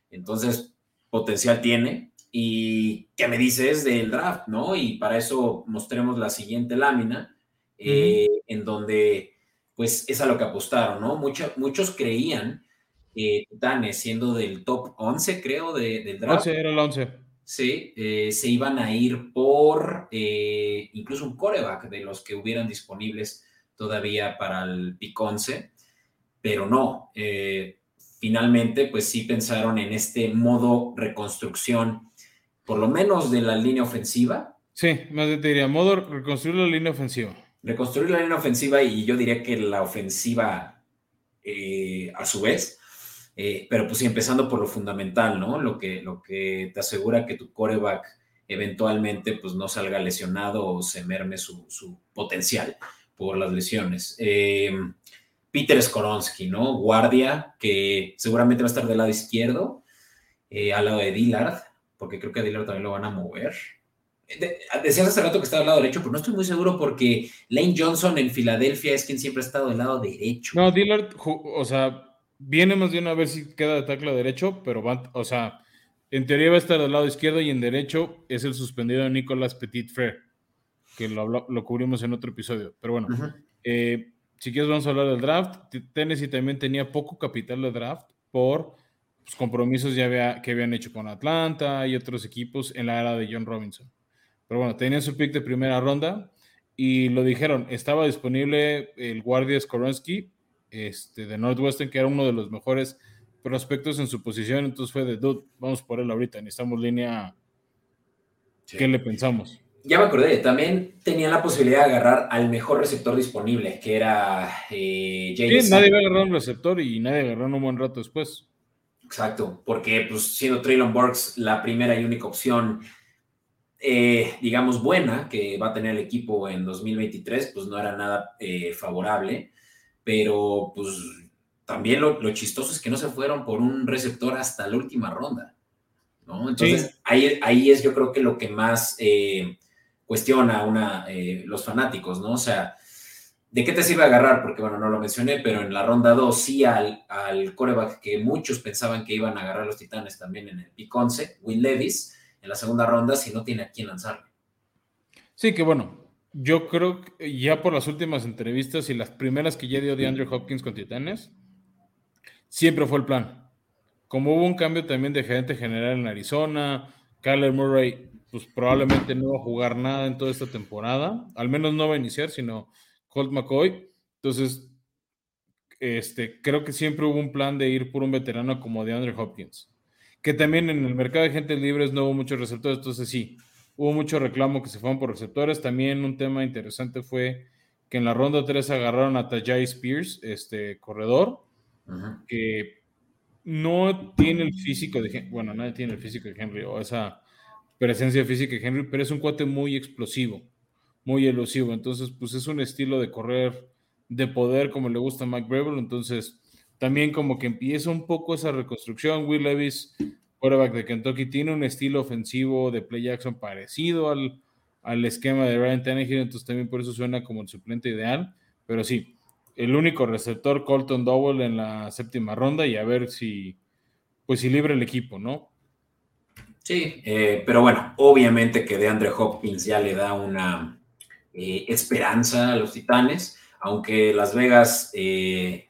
Entonces, potencial tiene. ¿Y qué me dices del draft, no? Y para eso mostremos la siguiente lámina eh, en donde pues es a lo que apostaron, ¿no? muchos creían que Titanes, siendo del top 11, creo, de, del draft. 11 era el 11. Sí, eh, se iban a ir por eh, incluso un coreback de los que hubieran disponibles todavía para el pick 11, pero no. finalmente, pues sí pensaron en este modo reconstrucción, por lo menos de la línea ofensiva. Sí, más te diría, modo reconstruir la línea ofensiva reconstruir la línea ofensiva y yo diría que la ofensiva eh, a su vez, eh, pero pues sí, empezando por lo fundamental, ¿no? Lo que, lo que te asegura que tu coreback eventualmente pues no salga lesionado o se merme su, potencial por las lesiones. Eh, Peter Skoronsky, ¿no? Guardia, que seguramente va a estar del lado izquierdo, al lado de Dillard, porque creo que a Dillard también lo van a mover. Decías hace rato que estaba al lado derecho, pero no estoy muy seguro porque Lane Johnson en Filadelfia es quien siempre ha estado del lado derecho. No, Dillard, o sea, viene más bien a ver si queda de tackle derecho, pero va, o sea, en teoría va a estar del lado izquierdo y en derecho es el suspendido Nicolas Petit Frere, que lo, lo cubrimos en otro episodio. Pero bueno, eh, si quieres vamos a hablar del draft. Tennessee también tenía poco capital de draft por los compromisos ya que habían hecho con Atlanta y otros equipos en la era de John Robinson. Pero bueno, tenían su pick de primera ronda y lo dijeron, estaba disponible el guardia Skoronsky este, de Northwestern, que era uno de los mejores prospectos en su posición, entonces fue de, dude, vamos por él ahorita, necesitamos línea. ¿Qué le pensamos? Ya me acordé, también tenía la posibilidad de agarrar al mejor receptor disponible, que era eh, James. nadie va a agarrar un receptor y nadie agarró un buen rato después. Exacto, porque pues siendo Traylon Burks la primera y única opción, eh, digamos, buena que va a tener el equipo en 2023, pues no era nada eh, favorable, pero pues también lo, chistoso es que no se fueron por un receptor hasta la última ronda, ¿no? Entonces ahí, ahí es yo creo que lo que más eh, cuestiona una, los fanáticos, ¿no? O sea, ¿De qué te sirve agarrar? Porque, bueno, no lo mencioné, pero en la ronda 2 sí al, al coreback que muchos pensaban que iban a agarrar los Titanes también en el pick 11, Will Levis, en la segunda ronda, si no tiene a quién lanzarle. Sí, que bueno, yo creo que ya por las últimas entrevistas y las primeras que ya dio de Andrew Hopkins con Titanes, siempre fue el plan. Como hubo un cambio también de gerente general en Arizona, Kyler Murray, pues probablemente no va a jugar nada en toda esta temporada, al menos no va a iniciar, sino Colt McCoy. Entonces, este, creo que siempre hubo un plan de ir por un veterano como de Andrew Hopkins. Que también en el mercado de gente libres no hubo muchos receptores, entonces sí, hubo mucho reclamo que se fueron por receptores. También un tema interesante fue que en la ronda 3 agarraron a Tajay Spears, este corredor, que no tiene el físico de bueno, nadie tiene el físico de Henry o esa presencia física de Henry, pero es un cuate muy explosivo muy elusivo. Entonces, pues es un estilo de correr de poder como le gusta a Mike Breville. Entonces, también como que empieza un poco esa reconstrucción. Will Levis, quarterback de Kentucky, tiene un estilo ofensivo de play action parecido al, al esquema de Ryan Tannehill, entonces también por eso suena como el suplente ideal. Pero sí, el único receptor Colton Dowell en la séptima ronda y a ver si, pues si libre el equipo, ¿no? Sí, eh, pero bueno, obviamente que de Andre Hopkins ya le da una, eh, esperanza a los Titanes, aunque Las Vegas eh,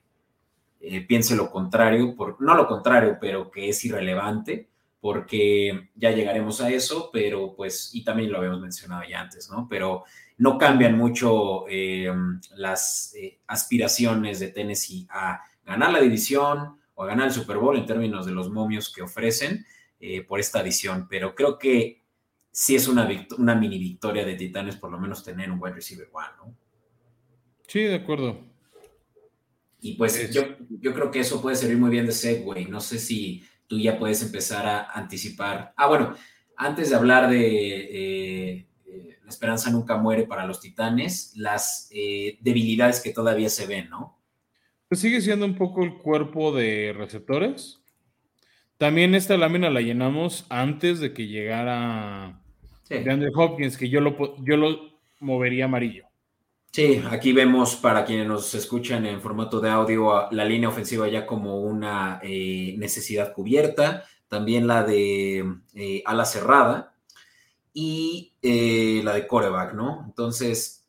piense lo contrario, no lo contrario, pero que es irrelevante, porque ya llegaremos a eso, pero pues, y también lo habíamos mencionado ya antes, ¿no? Pero no cambian mucho las aspiraciones de Tennessee a ganar la división o a ganar el Super Bowl en términos de los momios que ofrecen por esta adición, pero creo que sí es una, una mini victoria de Titanes por lo menos tener un wide receiver one, ¿no? Sí, de acuerdo. Y pues yo, yo creo que eso puede servir muy bien de segue. No sé si tú ya puedes empezar a anticipar. Ah, bueno, antes de hablar de eh, eh, la esperanza nunca muere para los titanes, las eh, debilidades que todavía se ven, ¿no? Pues sigue siendo un poco el cuerpo de receptores. También esta lámina la llenamos antes de que llegara de Andrew Hopkins, que yo lo, yo lo movería amarillo. Sí, aquí vemos para quienes nos escuchan en formato de audio la línea ofensiva ya como una eh, necesidad cubierta, también la de eh, ala cerrada y eh, la de coreback, ¿no? Entonces,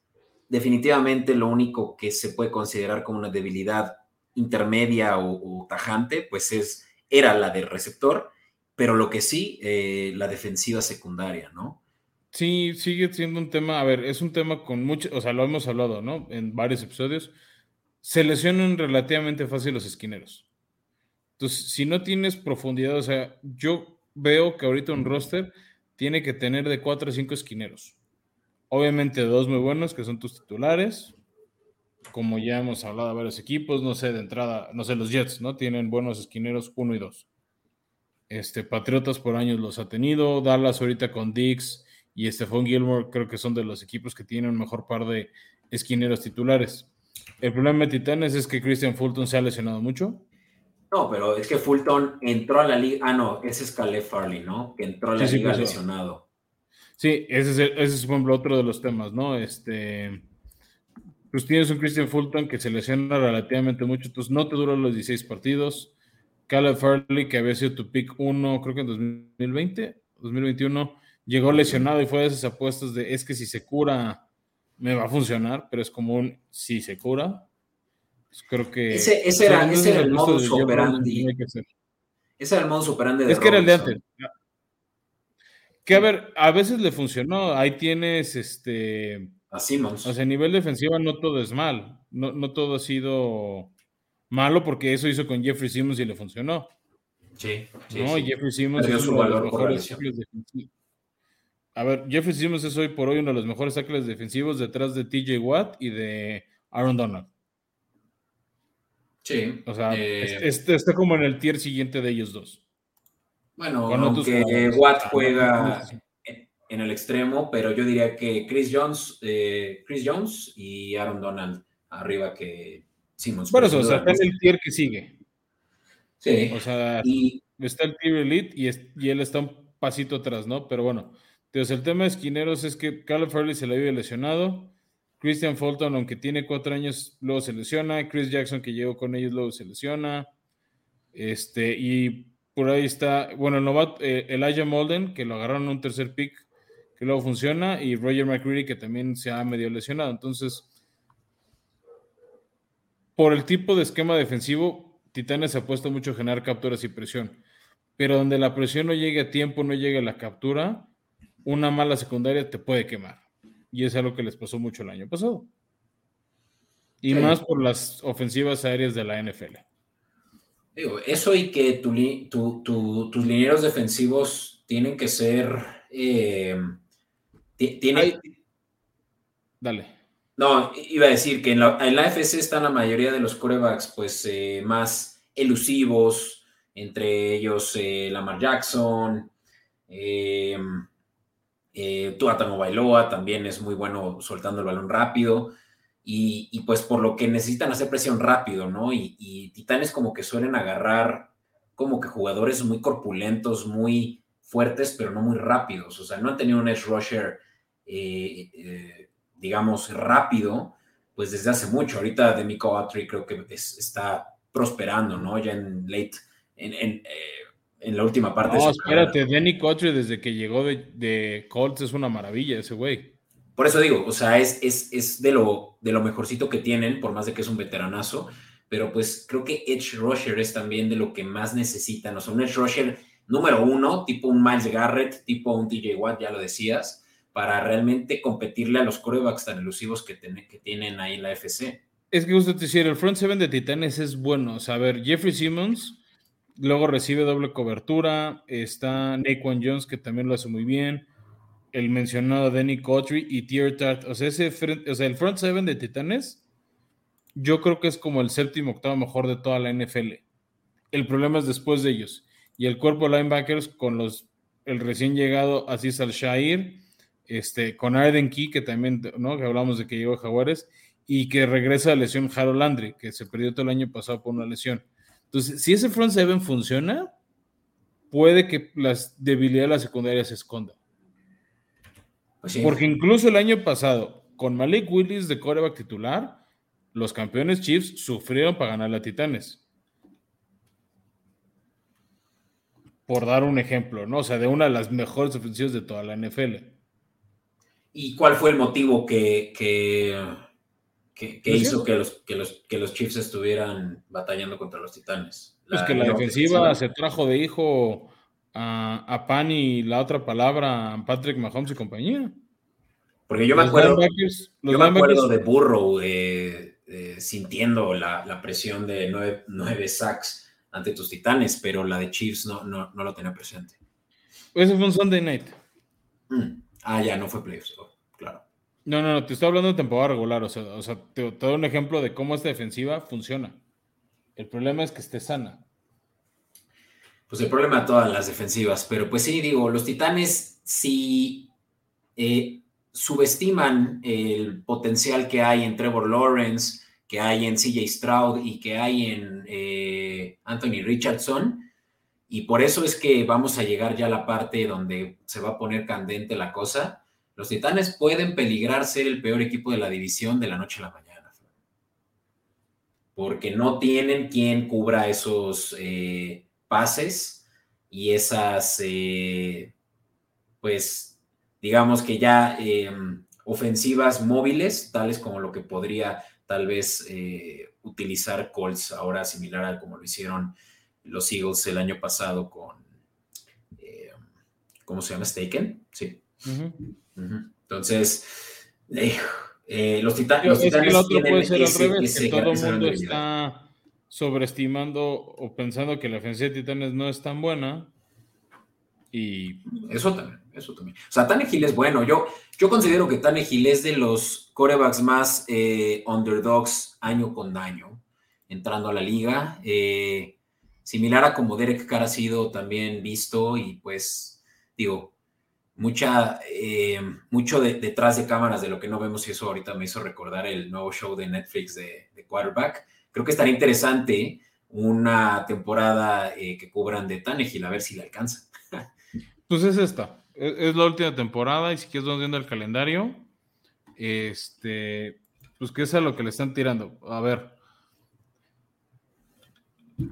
definitivamente lo único que se puede considerar como una debilidad intermedia o, o tajante, pues es, era la del receptor, pero lo que sí, la defensiva secundaria, ¿no? Sí, sigue siendo un tema, a ver, es un tema con mucho, o sea, lo hemos hablado, ¿no? En varios episodios. Se lesionan relativamente fácil los esquineros. Entonces, si no tienes profundidad, o sea, yo veo que ahorita un roster tiene que tener de 4 a 5 esquineros. Obviamente dos muy buenos, que son tus titulares. Como ya hemos hablado de varios equipos, no sé, de entrada, no sé, los Jets, ¿no? Tienen buenos esquineros 1 y 2. Este, Patriotas por años los ha tenido. Dallas ahorita con Dix y Stephon Gilmore creo que son de los equipos que tienen un mejor par de esquineros titulares. El problema de Titanes es que Christian Fulton se ha lesionado mucho. No, pero es que Fulton entró a la liga. Ah, no, ese es Caleb Farley, ¿no? Que entró a la liga lesionado. Sí, ese es, ese es, por ejemplo, otro de los temas, ¿no? Este. Pues tienes un Christian Fulton que se lesiona relativamente mucho, entonces no te duran los 16 partidos. Caleb Farley, que había sido tu pick 1, creo que en 2020, 2021 llegó lesionado y fue de esas apuestas de es que si se cura me va a funcionar, pero es como un si se cura. Pues creo que. Ese, era, el modus operandi. Ese era el modus operandi de Es que era el de antes. Que a ver, a veces le funcionó. Ahí tienes este. A Simmons. O sea, a nivel defensivo no todo es mal. No, no todo ha sido malo porque eso hizo con Jeffrey Simmons y le funcionó. Sí, no, Jeffrey Simmons es uno de los mejores defensivos. A ver, Jeffrey Simmons es hoy por hoy uno de los mejores tackles defensivos detrás de TJ Watt y de Aaron Donald. Sí. O sea, eh, está como en el tier siguiente de ellos dos. Bueno, aunque Watt juega en el extremo, pero yo diría que Chris Jones, eh, Chris Jones y Aaron Donald arriba que Simmons. Bueno, o sea, está en el tier que sigue. Sí. O sea, está el tier elite y, y, él está un pasito atrás, ¿no? Pero bueno, entonces el tema de esquineros es que Caleb Farley se le había lesionado. Christian Fulton, aunque tiene cuatro años, luego se lesiona. Chris Jackson, que llegó con ellos, luego se lesiona. Este, y por ahí está, bueno, el novato, eh, Elijah Molden, que lo agarraron en un tercer pick, que luego funciona, y Roger McCready, que también se ha medio lesionado. Entonces, por el tipo de esquema defensivo, Titanes ha puesto mucho a generar capturas y presión. Pero donde la presión no llegue a tiempo, no llegue a la captura, una mala secundaria te puede quemar. Y es algo que les pasó mucho el año pasado. Y más por las ofensivas aéreas de la NFL. Digo, eso y que tus linieros defensivos tienen que ser. Eh, Dale. No, iba a decir que en la, en FC están la mayoría de los corebacks, pues eh, más elusivos, entre ellos eh, Lamar Jackson, eh, eh, Tuatano Bailoa también es muy bueno soltando el balón rápido. Y, pues por lo que necesitan hacer presión rápido, ¿no? Y, Titanes como que suelen agarrar como que jugadores muy corpulentos, muy fuertes, pero no muy rápidos. O sea, no han tenido un edge rusher, eh, eh, digamos, rápido, pues desde hace mucho. Ahorita Demico Autry creo que está prosperando, ¿no? Ya en late, en, eh, en la última parte. No, espérate, Danny Cotre desde que llegó de, Colts es una maravilla ese güey. Por eso digo, o sea, es, es, de, lo, de lo mejorcito que tienen, por más de que es un veteranazo, pero pues creo que Edge Rusher es también de lo que más necesitan. O sea, un Edge Rusher número uno, tipo un Miles Garrett, tipo un DJ Watt, ya lo decías, para realmente competirle a los corebacks tan elusivos que, que tienen ahí la FC. Es que justo te decir, el front seven de Titanes es bueno. O sea, a ver, Jeffrey Simmons Luego recibe doble cobertura. Está Naquan Jones, que también lo hace muy bien. El mencionado Danny Cotry y Tier Tart. O sea, ese o sea, el front seven de Titanes, yo creo que es como el séptimo, octavo mejor de toda la NFL. El problema es después de ellos. Y el cuerpo de linebackers con los el recién llegado Aziz Al-Shair, este, con Arden Key, que también, ¿no? Que hablamos de que llegó a Jaguares, y que regresa a lesión Harold Landry, que se perdió todo el año pasado por una lesión. Entonces, si ese front seven funciona, puede que las debilidades de la secundaria se escondan. Pues Porque incluso el año pasado, con Malik Willis de coreback titular, los campeones Chiefs sufrieron para ganar a Titanes. Por dar un ejemplo, ¿no? O sea, de una de las mejores ofensivas de toda la NFL. ¿Y cuál fue el motivo que, que ¿Qué, hizo que los, que, los, que los Chiefs estuvieran batallando contra los Titanes? Pues que la defensiva se trajo de hijo a, a Pan y la otra palabra Patrick Mahomes y compañía. Porque yo me acuerdo, yo me acuerdo de Burrow sintiendo la, presión de nueve, sacks ante tus Titanes, pero la de Chiefs no, no, lo tenía presente. Ese fue un Sunday night. Mm. Ah, ya, no fue playoffs, oh, claro. No, no, no, te estoy hablando de temporada regular, o sea, o sea te, doy un ejemplo de cómo esta defensiva funciona. El problema es que esté sana. Pues el problema de todas las defensivas, pero pues sí, digo, los Titanes si eh, subestiman el potencial que hay en Trevor Lawrence, que hay en CJ Stroud y que hay en eh, Anthony Richardson. Y por eso es que vamos a llegar ya a la parte donde se va a poner candente la cosa los Titanes pueden peligrar ser el peor equipo de la división de la noche a la mañana. Porque no tienen quien cubra esos eh, pases y esas, eh, pues, digamos que ya em, ofensivas móviles, tales como lo que podría tal vez eh, utilizar Colts ahora similar a como lo hicieron los Eagles el año pasado con, ¿cómo se llama? Staken, sí. Entonces, eh, los, titanes. Es que el otro puede ser al revés, que todo el mundo está sobreestimando o pensando que la ofensiva de Titanes no es tan buena. Y eso también, eso también. O sea, Tannehill es bueno. Yo, yo considero que Tannehill es de los corebacks más eh, underdogs año con año, entrando a la liga. Eh, similar a como Derek Carr ha sido también visto y pues, digo, mucha, eh, mucho detrás de cámaras de lo que no vemos y eso ahorita me hizo recordar el nuevo show de Netflix de, Quarterback. Creo que estaría interesante una temporada que cubran de Tannehill, a ver si le alcanza. Pues es esta. Es, la última temporada y si quieres vamos viendo el calendario. Este, pues que es a lo que le están tirando. A ver.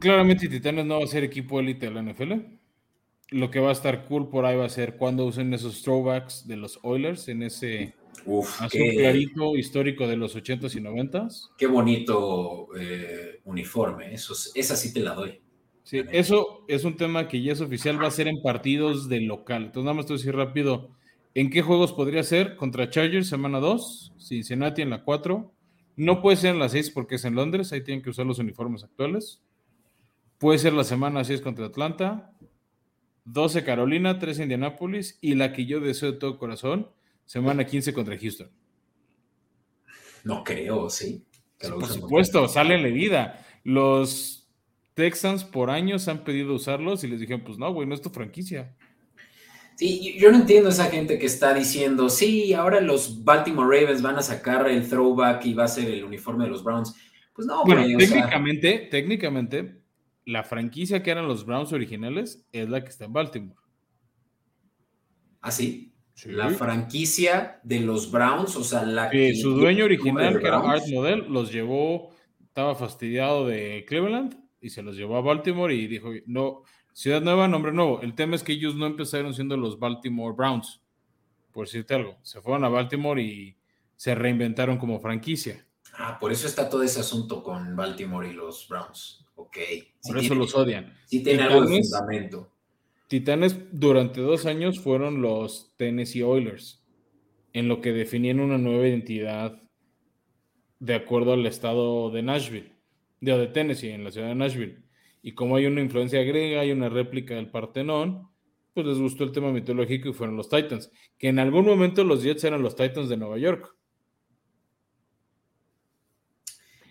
Claramente Titanes no va a ser equipo élite de la NFL. Lo que va a estar cool por ahí va a ser cuando usen esos throwbacks de los Oilers en ese Uf, azul clarito histórico de los 80s y 90s. Qué bonito eh, uniforme. Eso, esa sí te la doy. Sí, eso es un tema que ya es oficial, va a ser en partidos de local. Entonces, nada más te voy a decir rápido, ¿en qué juegos podría ser? Contra Chargers, semana 2, Cincinnati en la 4. No puede ser en la 6 porque es en Londres, ahí tienen que usar los uniformes actuales. Puede ser la semana 6 contra Atlanta, 12 Carolina, 3 Indianapolis y la que yo deseo de todo corazón, semana 15 contra Houston. No creo, sí. por supuesto, sale en la vida. Los Texans por años han pedido usarlos y les dijeron, pues no, güey, no es tu franquicia. Sí, yo no entiendo a esa gente que está diciendo, sí, ahora los Baltimore Ravens van a sacar el throwback y va a ser el uniforme de los Browns. Pues no, bueno, técnicamente, técnicamente, la franquicia que eran los Browns originales es la que está en Baltimore. ¿Ah, sí? La franquicia de los Browns, o sea, la que... Su dueño original, que era Art Model, los llevó, estaba fastidiado de Cleveland y se los llevó a Baltimore y dijo, no, ciudad nueva, nombre nuevo. El tema es que ellos no empezaron siendo los Baltimore Browns, por decirte algo. Se fueron a Baltimore y se reinventaron como franquicia. Ah, por eso está todo ese asunto con Baltimore y los Browns. Ok. por eso los odian. Sí tiene algo de fundamento. Titanes durante dos años fueron los Tennessee Oilers, en lo que definían una nueva identidad de acuerdo al estado de Nashville de, Tennessee, en la ciudad de Nashville. Y como hay una influencia griega, hay una réplica del Partenón, pues les gustó el tema mitológico y fueron los Titans, que en algún momento los Jets eran los Titans de Nueva York.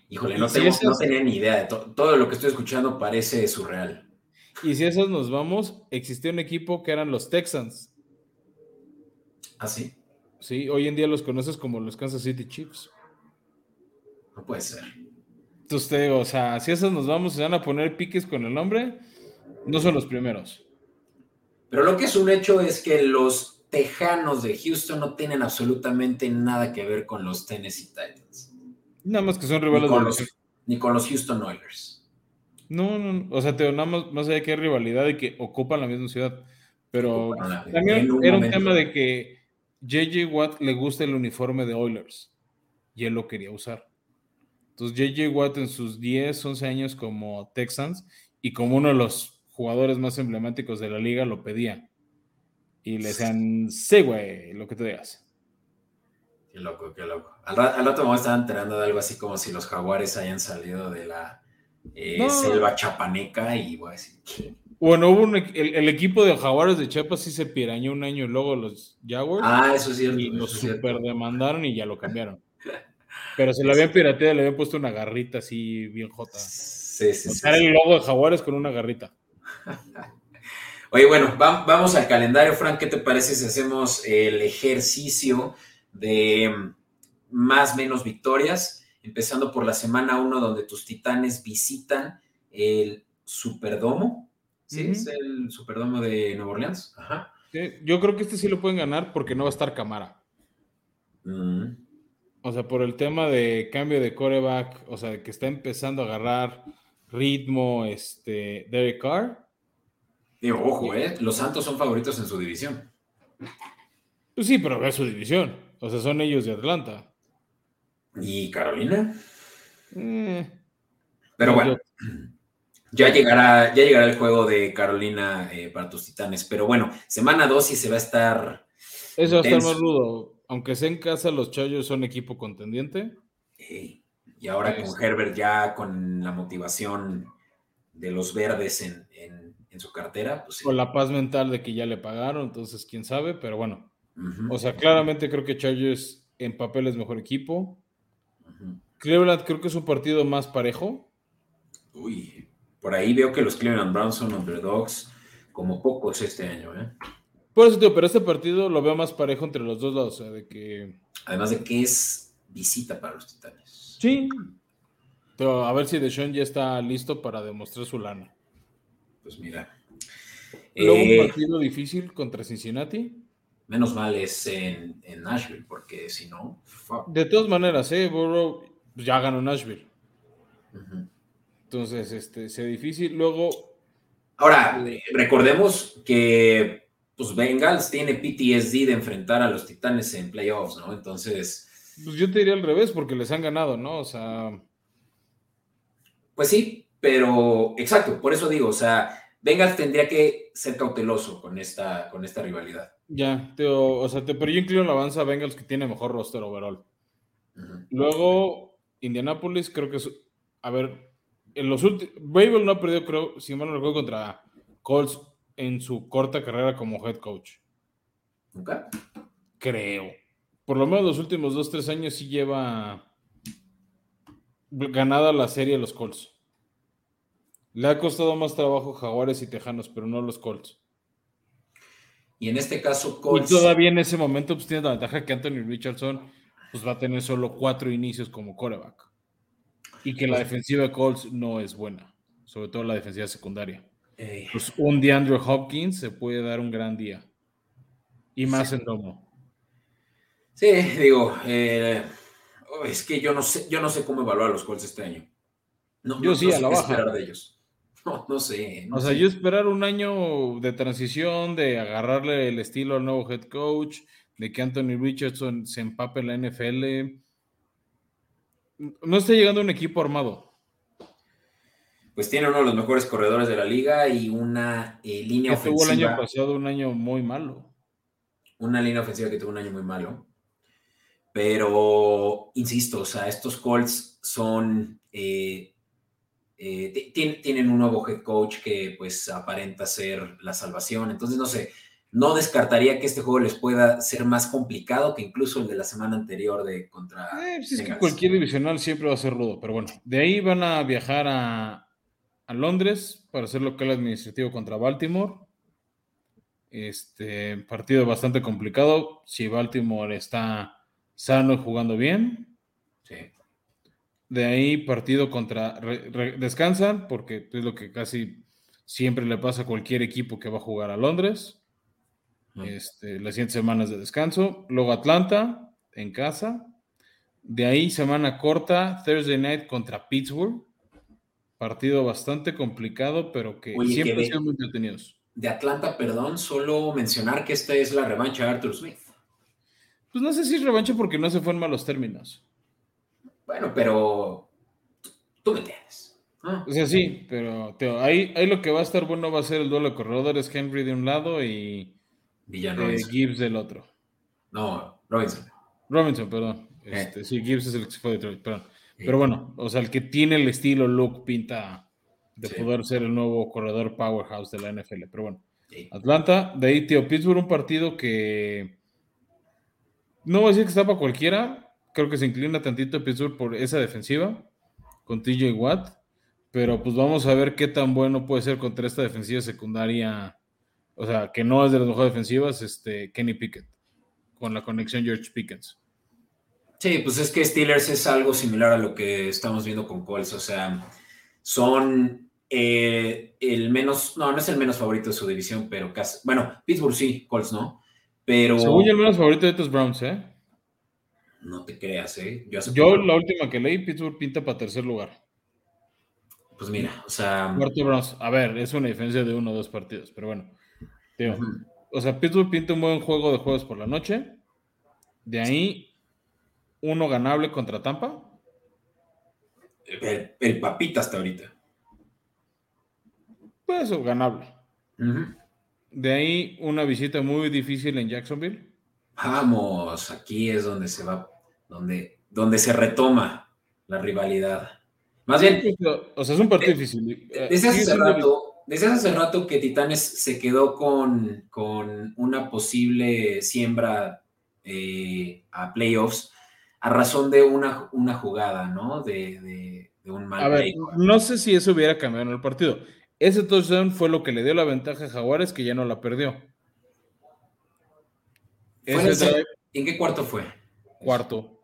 Híjole, no, tenía ni idea de todo lo que estoy escuchando parece surreal. Y si esos nos vamos, existía un equipo que eran los Texans. ¿Ah, sí? Sí, hoy en día los conoces como los Kansas City Chiefs. No puede ser. Entonces o sea, si esos nos vamos, se van a poner piques con el nombre, no son los primeros. Pero lo que es un hecho es que los Tejanos de Houston no tienen absolutamente nada que ver con los Tennessee Titans. Nada más que son rivales ni con, los, ni con los Houston Oilers. No, no, o sea, te, nada más, más allá que hay rivalidad y que ocupan la misma ciudad. Pero también era un tema de que JJ Watt le gusta el uniforme de Oilers y él lo quería usar. Entonces, JJ Watt en sus 10, 11 años como Texans y como uno de los jugadores más emblemáticos de la liga lo pedía. Y le decían, sí, güey, lo que te digas. Qué loco, qué loco. Al, al rato me estaba enterando de algo así como si los jaguares hayan salido de la eh, selva chapaneca y voy a decir. Bueno, hubo el, equipo de Jaguares de Chiapas sí se pirañó un año y luego los Jaguars. Ah, eso es cierto. Y los super demandaron y ya lo cambiaron. Pero se lo habían pirateado, le habían puesto una garrita así bien jota. Sí, sí, sí. el logo de Jaguares con una garrita. Oye, bueno, vamos al calendario, Frank. ¿Qué te parece si hacemos el ejercicio de más menos victorias? Empezando por la semana 1, donde tus titanes visitan el Superdomo. Sí, es el Superdomo de Nueva Orleans. Ajá. yo creo que este sí lo pueden ganar porque no va a estar cámara. Mm. O sea, por el tema de cambio de coreback, o sea, que está empezando a agarrar ritmo este Derek Carr. Digo, ojo, ¿eh? Los Santos son favoritos en su división. Pues sí, pero es su división. O sea, son ellos de Atlanta. ¿Y Carolina? Eh. pero bueno, ya llegará, ya llegará el juego de Carolina eh, para tus titanes. Pero bueno, semana 2 y se va a estar. Eso va a estar más rudo aunque sea en casa, los Chargers son equipo contendiente. Y ahora con Herbert ya con la motivación de los verdes en, su cartera. Pues Con la paz mental de que ya le pagaron, entonces quién sabe, pero bueno. O sea, claramente creo que Chargers en papel es mejor equipo. Cleveland creo que es un partido más parejo. Uy, por ahí veo que los Cleveland Browns son underdogs como pocos este año, ¿eh? Por eso, tío, pero este partido lo veo más parejo entre los dos lados, o sea, de que... Además de que es visita para los Titanes. Sí, pero a ver si Deshaun ya está listo para demostrar su lana. Pues mira. Luego un eh, partido difícil contra Cincinnati. Menos mal es en, Nashville, porque si no. De todas maneras, eh, Burrow ya ganó Nashville. Entonces, este, sea difícil. Luego. Ahora, recordemos que pues Bengals tiene PTSD de enfrentar a los Titanes en playoffs, ¿no? Entonces. Pues yo te diría al revés, porque les han ganado, ¿no? O sea. Pues sí, pero exacto, por eso digo, o sea, Bengals tendría que ser cauteloso con esta, con esta rivalidad. Ya, o sea, pero yo incluyo la avanza a Bengals que tiene mejor roster overall. Luego, Indianapolis, creo que es, a ver, en los últimos, Babel no ha perdido, creo, si mal no recuerdo, contra Colts en su corta carrera como head coach. ¿Nunca? Creo. Por lo menos los últimos dos, tres años sí lleva ganada la serie de los Colts. Le ha costado más trabajo Jaguares y Tejanos, pero no los Colts. Y en este caso, Colts. Y todavía en ese momento pues, tiene la ventaja que Anthony Richardson pues, va a tener solo cuatro inicios como coreback. Y que la pues defensiva de Colts no es buena, sobre todo la defensiva secundaria. Pues un DeAndre Hopkins se puede dar un gran día. Y más en domo. Sí, digo, eh, es que yo no sé, yo no sé cómo evaluar a los Colts este año. No, yo sí, a la baja. esperar de ellos. No, no sé. o sea, yo esperar un año de transición, de agarrarle el estilo al nuevo head coach, de que Anthony Richardson se empape en la NFL. No está llegando un equipo armado. Pues tiene uno de los mejores corredores de la liga y una eh, línea ofensiva. Tuvo el año pasado un año muy malo. Una línea ofensiva que tuvo un año muy malo. Pero, insisto, o sea, estos Colts son, eh, eh, tienen un nuevo head coach que pues aparenta ser la salvación. Entonces, no sé, no descartaría que este juego les pueda ser más complicado que incluso el de la semana anterior de contra. Eh, pues es que cualquier divisional siempre va a ser rudo, pero bueno, de ahí van a viajar a, a Londres para hacer local administrativo contra Baltimore. Este partido bastante complicado. Si Baltimore está sano y jugando bien. Sí. De ahí partido contra... descansan porque es lo que casi siempre le pasa a cualquier equipo que va a jugar a Londres. Este, las siguientes semanas de descanso. Luego Atlanta en casa. De ahí semana corta, Thursday night contra Pittsburgh. Partido bastante complicado, pero que siempre han sido muy entretenidos. De Atlanta, perdón, solo mencionar que esta es la revancha de Arthur Smith. Pues no sé si es revancha porque no se fue en malos términos. Bueno, pero tú me entiendes. O sea, sí, pero ahí, ahí, lo que va a estar bueno va a ser el duelo de corredores, Henry de un lado y eh, Gibbs del otro. No, Robinson. Robinson, perdón. Eh. Este, Sí, Gibbs es el que se fue de Detroit, perdón. Pero bueno, o sea, el que tiene el estilo, look, pinta de poder ser el nuevo corredor powerhouse de la NFL. Pero bueno, Atlanta, de ahí, tío, Pittsburgh, un partido que no voy a decir que está para cualquiera. Creo que se inclina tantito Pittsburgh por esa defensiva con TJ Watt. Pero pues vamos a ver qué tan bueno puede ser contra esta defensiva secundaria. O sea, que no es de las mejores defensivas, este, Kenny Pickett, con la conexión George Pickens. Sí, pues es que Steelers es algo similar a lo que estamos viendo con Colts. O sea, son eh, el menos, no, no es el menos favorito de su división, pero casi, bueno, Pittsburgh sí, Colts no, pero. Según el menos favorito de estos Browns, ¿eh? No te creas, ¿eh? Yo, la última que leí, Pittsburgh pinta para tercer lugar. Pues mira, o sea. A ver, es una diferencia de uno o dos partidos, pero bueno. O sea, Pittsburgh pinta un buen juego de juegos por la noche. De ahí, uno ganable contra Tampa. El, papita hasta ahorita. Pues eso, ganable. De ahí una visita muy difícil en Jacksonville. Vamos, aquí es donde se va, donde, donde se retoma. la rivalidad. Más bien. O sea, es un partido difícil. Desde hace, rato, desde hace rato que Titanes se quedó con, con una posible siembra eh, a playoffs a razón de una, una jugada, ¿no? De, un mal. A ver, no sé si eso hubiera cambiado en el partido. Ese touchdown fue lo que le dio la ventaja a Jaguares, que ya no la perdió. ¿En qué cuarto fue? Cuarto.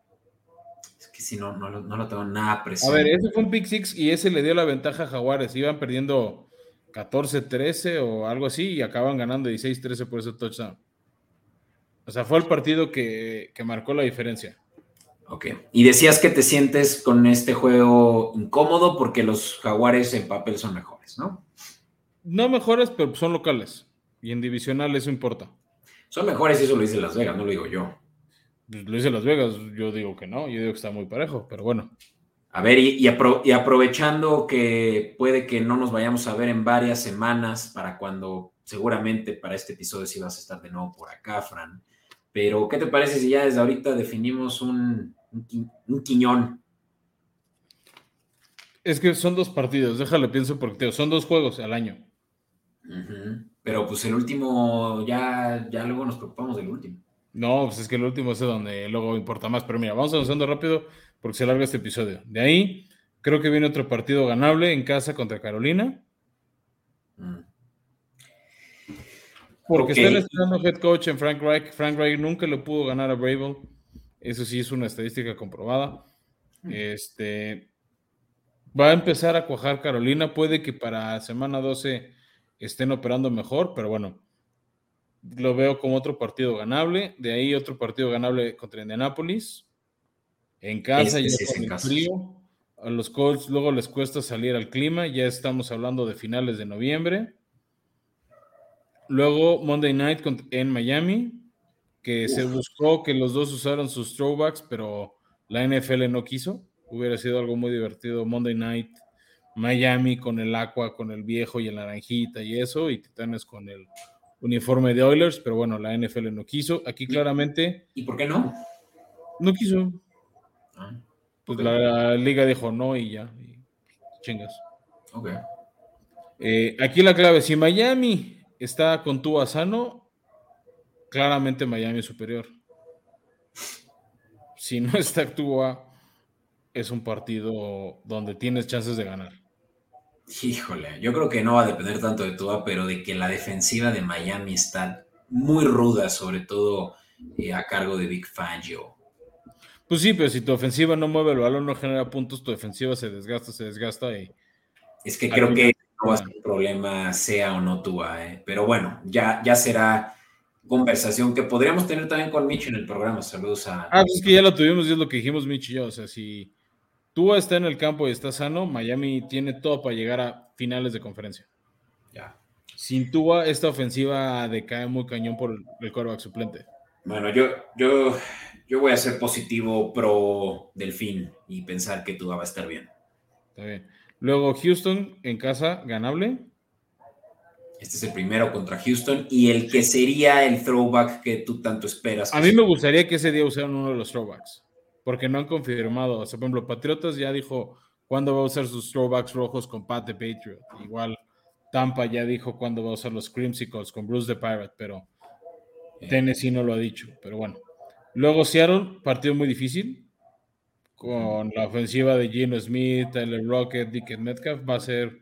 Si no, no, no lo tengo nada presente. A ver, ese fue un pick six y ese le dio la ventaja a Jaguares. Iban perdiendo 14-13 o algo así y acaban ganando 16-13 por ese touchdown. O sea, fue el partido que, que marcó la diferencia. Ok. Y decías que te sientes con este juego incómodo porque los jaguares en papel son mejores, ¿no? No mejores, pero son locales. Y en divisional eso importa. Son mejores y eso lo dice Las Vegas, no lo digo yo. Lo dice Las Vegas, yo digo que no, yo digo que está muy parejo, pero bueno. A ver, y, aprovechando que puede que no nos vayamos a ver en varias semanas para cuando seguramente para este episodio sí vas a estar de nuevo por acá, Fran. Pero, ¿qué te parece si ya desde ahorita definimos un, un, quiñón? Es que son dos partidos, déjale pienso porque son dos juegos al año. Pero pues el último, ya, ya luego nos preocupamos del último. No, pues es que el último es donde luego importa más. Pero mira, vamos avanzando rápido porque se larga este episodio. De ahí, creo que viene otro partido ganable en casa contra Carolina. Mm. Porque está están head coach en Frank Reich. Frank Reich nunca le pudo ganar a Bravel. Eso sí es una estadística comprobada. Mm. Este va a empezar a cuajar Carolina. Puede que para semana 12 estén operando mejor, pero bueno, lo veo como otro partido ganable. De ahí otro partido ganable contra Indianapolis. En casa y con el frío. A los Colts luego les cuesta salir al clima. Ya estamos hablando de finales de noviembre. Luego Monday Night en Miami, que se buscó que los dos usaran sus throwbacks, pero la NFL no quiso. Hubiera sido algo muy divertido. Monday Night, Miami con el Aqua, con el viejo y el naranjita y eso, y Titanes con el uniforme de Oilers, pero bueno, la NFL no quiso. Aquí claramente. ¿Y por qué no? No quiso. Ah, pues la, liga dijo no y ya. chingas. Ok. Eh, aquí la clave: si Miami está con Tua sano, claramente Miami es superior. Si no está Tua, es un partido donde tienes chances de ganar. Híjole, yo creo que no va a depender tanto de Tua, pero de que la defensiva de Miami está muy ruda, sobre todo eh, a cargo de Big Fangio. Pues sí, pero si tu ofensiva no mueve el balón, no genera puntos, tu defensiva se desgasta, se desgasta y... Es que creo que no va a ser un problema, sea o no Tua, ¿eh? pero bueno, ya, ya será conversación que podríamos tener también con Mitch en el programa. Saludos a... Ah, pues es que ya lo tuvimos y es lo que dijimos Mitch y yo, o sea, si Tua está en el campo y está sano, Miami tiene todo para llegar a finales de conferencia. Ya. Sin Tua, esta ofensiva decae muy cañón por el quarterback suplente. Bueno, yo, yo, yo voy a ser positivo pro Delfín y pensar que Tua va a estar bien. Está bien. Luego Houston en casa, ganable. Este es el primero contra Houston y el que sería el throwback que tú tanto esperas. A mí me gustaría que ese día usaran uno de los throwbacks porque no han confirmado. O sea, por ejemplo, Patriotas ya dijo cuándo va a usar sus throwbacks rojos con Pat de Patriot. Igual Tampa ya dijo cuándo va a usar los Crimsicles con Bruce the Pirate, pero Tennessee no lo ha dicho. Pero bueno. Luego Seattle, partido muy difícil. Con la ofensiva de Gino Smith, Tyler Rocket, Dick Metcalf, va a ser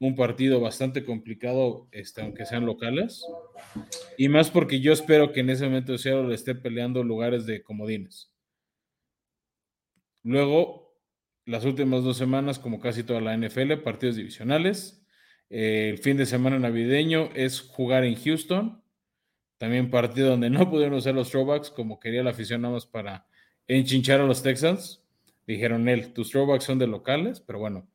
un partido bastante complicado, este, aunque sean locales. Y más porque yo espero que en ese momento Seattle esté peleando lugares de comodines. Luego, las últimas dos semanas, como casi toda la NFL, partidos divisionales. Eh, el fin de semana navideño es jugar en Houston. También partido donde no pudieron usar los throwbacks, como quería la afición nada más para enchinchar a los Texans. Dijeron él, tus throwbacks son de locales, pero bueno.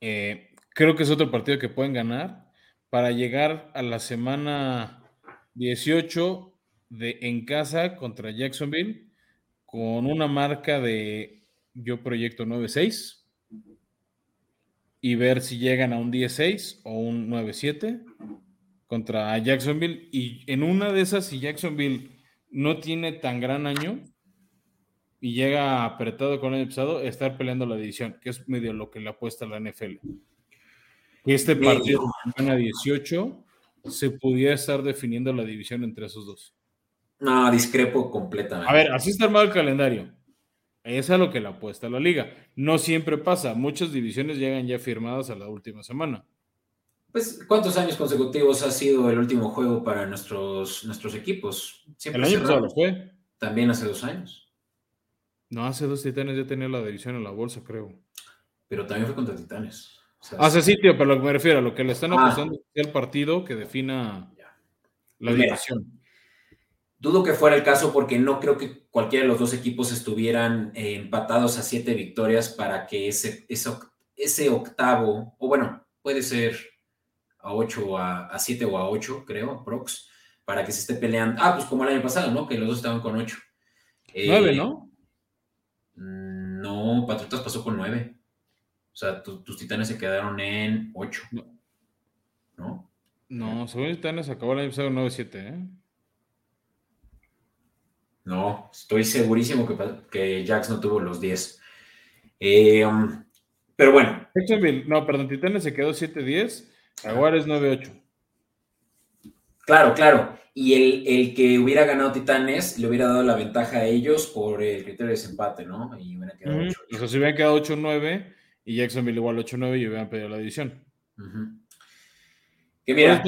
Eh, creo que es otro partido que pueden ganar para llegar a la semana 18 de en casa contra Jacksonville con una marca de yo proyecto 9.6 y ver si llegan a un 10.6 o un 9.7 contra Jacksonville. Y en una de esas, si Jacksonville no tiene tan gran año y llega apretado con el año pasado, estar peleando la división, que es medio lo que le apuesta la NFL. Este partido semana 18 se pudiera estar definiendo la división entre esos dos. No, discrepo completamente. A ver, así está armado el calendario. Es a lo que le apuesta la liga. No siempre pasa. Muchas divisiones llegan ya firmadas a la última semana. Pues, ¿cuántos años consecutivos ha sido el último juego para nuestros, nuestros equipos? el año pasado fue. También hace dos años. No, hace dos Titanes ya tenía la división en la bolsa, creo. Pero también fue contra Titanes. hace sitio, pero lo que me refiero a lo que le están ah. apostando es el partido que defina la división. Dudo que fuera el caso porque no creo que cualquiera de los dos equipos estuvieran eh, empatados a siete victorias para que ese, ese, octavo, o bueno, puede ser a ocho, a, a siete o a ocho, creo, Prox, para que se esté peleando. Ah, pues como el año pasado, ¿no? Que los dos estaban con ocho. nueve, eh, ¿no? Mm, no, Patriotas pasó con nueve. O sea, tus titanes se quedaron en ocho. ¿No? No, según Titanes acabó el año pasado 9-7, ¿eh? No, estoy segurísimo que, que Jax no tuvo los 10. Eh, um, pero bueno. No, perdón, Titanes se quedó 7-10, Jaguares 9-8. Claro, claro. Y el, el, que hubiera ganado Titanes le hubiera dado la ventaja a ellos por el criterio de desempate, ¿no? Y hubiera quedado 8 O sea, si hubieran quedado 8-9 y Jacksonville igual 8-9 y hubieran pedido la división. Que mira.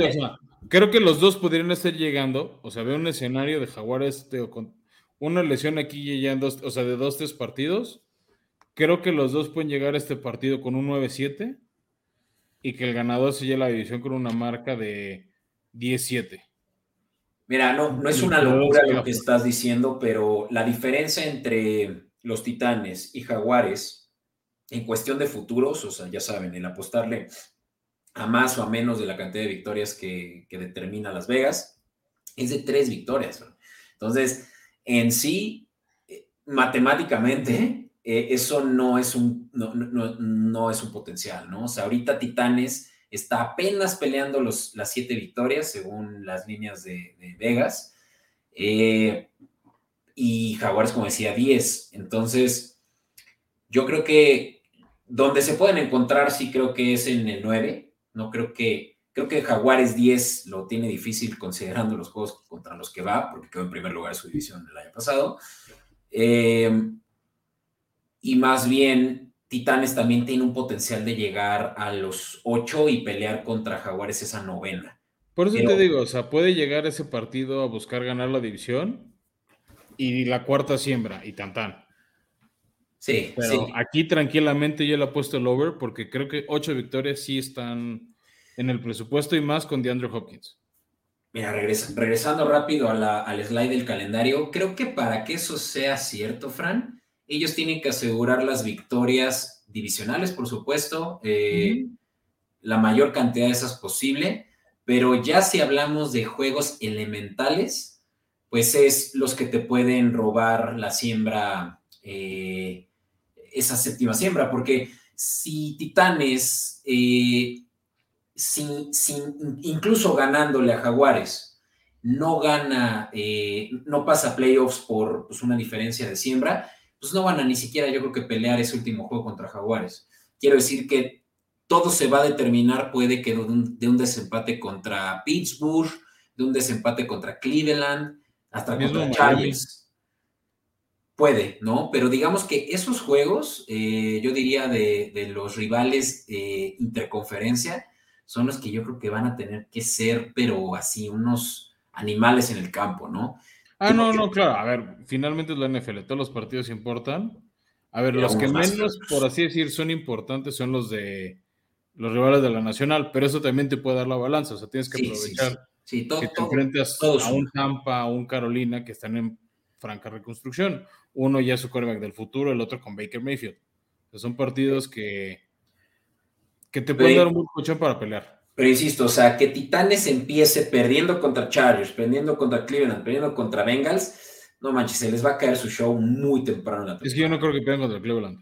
creo que los dos podrían estar llegando. O sea, veo un escenario de Jaguares con una lesión aquí y ya en dos, o sea, de dos, tres partidos. Creo que los dos pueden llegar a este partido con un 9-7 y que el ganador se lleve la división con una marca de 10-7. Mira, no, no es una locura lo que estás diciendo, pero la diferencia entre los Titanes y Jaguares en cuestión de futuros, o sea, ya saben, el apostarle a más o a menos de la cantidad de victorias que, determina Las Vegas, es de tres victorias. Entonces, en sí, matemáticamente, eh, eso no es, un, no, es un potencial, ¿no? O sea, ahorita Titanes está apenas peleando los, las siete victorias según las líneas de, Vegas. Eh, y Jaguares, como decía, 10. Entonces, yo creo que donde se pueden encontrar, sí creo que es en el 9. No creo que Creo que Jaguares 10 lo tiene difícil considerando los juegos contra los que va, porque quedó en primer lugar de su división el año pasado. Eh, y más bien, Titanes también tiene un potencial de llegar a los 8 y pelear contra Jaguares esa novena. Por eso te digo, o sea, puede llegar ese partido a buscar ganar la división y la cuarta siembra y tan tan. Sí, Pero aquí tranquilamente yo le he puesto el over porque creo que ocho victorias sí están en el presupuesto y más con DeAndre Hopkins. Mira, regresando rápido al slide del calendario, creo que para que eso sea cierto, Fran, ellos tienen que asegurar las victorias divisionales, por supuesto, eh, la mayor cantidad de esas posible, pero ya si hablamos de juegos elementales, pues es los que te pueden robar la siembra, eh, esa séptima siembra, porque si Titanes eh, sin, incluso ganándole a Jaguares, no gana, eh, no pasa playoffs por pues, una diferencia de siembra, pues no van a ni siquiera yo creo que pelear ese último juego contra Jaguares. Quiero decir que todo se va a determinar, puede que de un, desempate contra Pittsburgh, de un desempate contra Cleveland, hasta contra Chargers. Puede, ¿no? Pero digamos que esos juegos, eh, yo diría de, los rivales eh, interconferencia, son los que yo creo que van a tener que ser, pero así, unos animales en el campo, ¿no? Ah, no, no, claro. A ver, finalmente es la NFL, todos los partidos importan. A ver, los que menos, por así decir, son importantes son los de los rivales de la Nacional, pero eso también te puede dar la balanza, o sea, tienes que aprovechar sí, todo, que te enfrentas a un Tampa, a un Carolina que están en franca reconstrucción. Uno ya es su quarterback del futuro, el otro con Baker Mayfield. son partidos que que te pueden dar un buen colchón para pelear. Pero insisto, o sea, que Titanes empiece perdiendo contra Chargers, perdiendo contra Cleveland, perdiendo contra Bengals, no manches, se les va a caer su show muy temprano en la Es que yo no creo que pierdan contra Cleveland.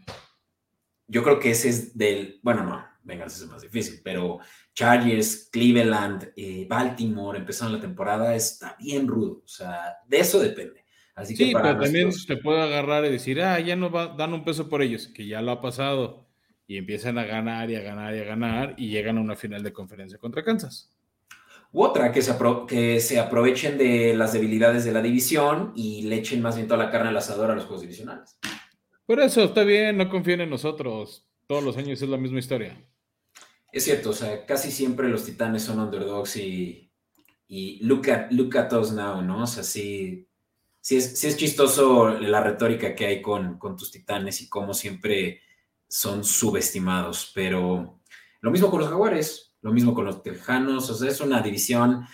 Yo creo que ese es del, bueno, no, Bengals es más difícil, pero Chargers, Cleveland, eh, Baltimore, empezando la temporada, está bien rudo. O sea, de eso depende. Así sí, que pero también se puede agarrar y decir, ah, ya no va, dan un peso por ellos, que ya lo ha pasado, y empiezan a ganar y a ganar y a ganar, y llegan a una final de conferencia contra Kansas. U otra, que se, que se aprovechen de las debilidades de la división y le echen más bien toda la carne al asador a los juegos divisionales. Por eso, está bien, no confíen en nosotros. Todos los años es la misma historia. Es cierto, o sea, casi siempre los titanes son underdogs y, y look, at, look at us now, ¿no? O sea, sí, sí es, es chistoso la retórica que hay con, tus titanes y cómo siempre son subestimados, pero lo mismo con los jaguares, lo mismo con los tejanos, o sea, es una división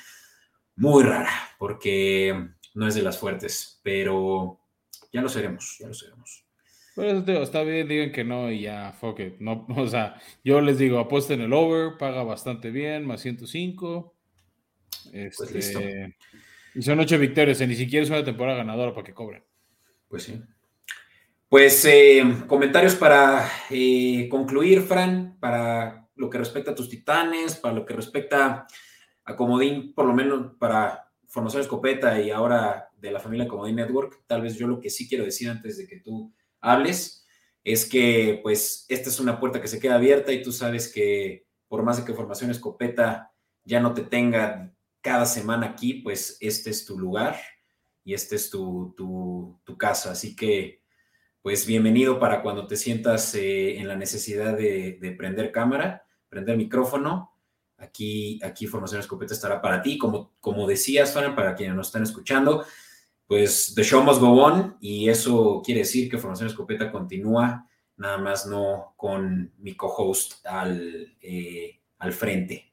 muy rara, porque no es de las fuertes, pero ya lo seremos, ya lo seremos. Pues está bien, digan que no y ya, fuck it. No, o sea, yo les digo, apuesten el over, paga bastante bien, más 105. Pues este, y son ocho victorias, ni siquiera es una temporada ganadora para que cobren. Pues sí. Pues eh, comentarios para eh, concluir, Fran, para lo que respecta a tus titanes, para lo que respecta a Comodín, por lo menos para Formación Escopeta y ahora de la familia Comodín Network. Tal vez yo lo que sí quiero decir antes de que tú hables es que pues esta es una puerta que se queda abierta y tú sabes que por más de que Formación Escopeta ya no te tenga cada semana aquí, pues este es tu lugar y este es tu, tu, casa. Así que, pues bienvenido para cuando te sientas eh, en la necesidad de, prender cámara, prender micrófono. Aquí, aquí Formación Escopeta estará para ti. Como, como decías, Fran, para quienes nos están escuchando, pues The Show Must Go On y eso quiere decir que Formación Escopeta continúa, nada más no con mi co-host al, eh, al frente.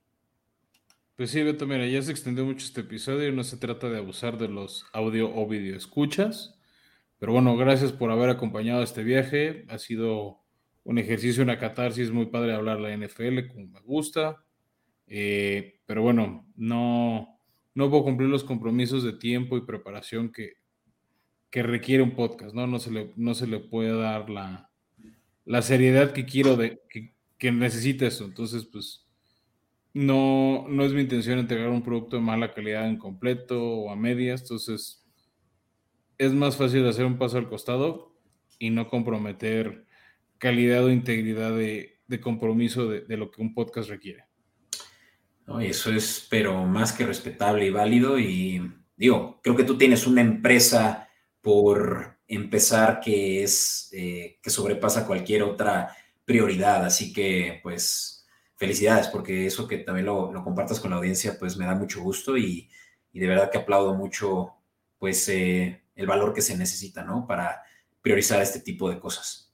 Pues sí, Beto, mira, ya se extendió mucho este episodio y no se trata de abusar de los audio o video escuchas. Pero bueno, gracias por haber acompañado este viaje. Ha sido un ejercicio, una catarsis muy padre hablar la NFL, como me gusta. Eh, pero bueno, no, no puedo cumplir los compromisos de tiempo y preparación que, que requiere un podcast, ¿no? No se le, no se le puede dar la, la seriedad que quiero, que, que necesita eso. Entonces, pues no, no es mi intención entregar un producto de mala calidad en completo o a medias, entonces es más fácil hacer un paso al costado y no comprometer calidad o integridad de, compromiso de, lo que un podcast requiere. eso es, pero más que respetable y válido. Y digo, creo que tú tienes una empresa por empezar que es eh, que sobrepasa cualquier otra prioridad. Así que, pues, felicidades, porque eso que también lo, compartas con la audiencia, pues me da mucho gusto y, de verdad que aplaudo mucho, pues, eh, el valor que se necesita, ¿no? Para priorizar este tipo de cosas.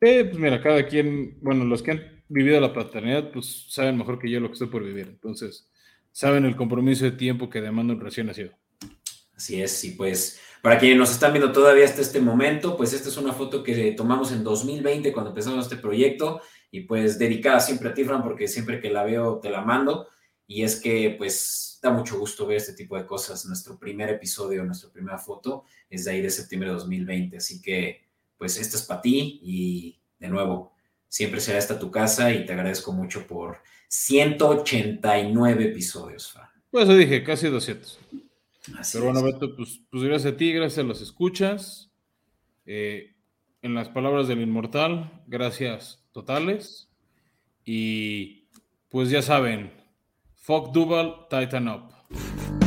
Eh, pues mira, cada quien, bueno, los que han vivido la paternidad, pues saben mejor que yo lo que estoy por vivir. Entonces, saben el compromiso de tiempo que demanda un recién nacido. Así es, y pues para quienes nos están viendo todavía hasta este momento, pues esta es una foto que tomamos en 2020 cuando empezamos este proyecto y pues dedicada siempre a ti, Fran, porque siempre que la veo te la mando. Y es que pues da mucho gusto ver este tipo de cosas. Nuestro primer episodio, nuestra primera foto es de ahí de septiembre de 2020. Así que pues esta es para ti y de nuevo, siempre será esta tu casa y te agradezco mucho por 189 episodios, Fran. Pues eso dije, casi 200. Pero bueno, Beto, pues, pues, gracias a ti, gracias a los escuchas. Eh, en las palabras del inmortal, gracias totales. Y pues ya saben, Fuck double, tighten up.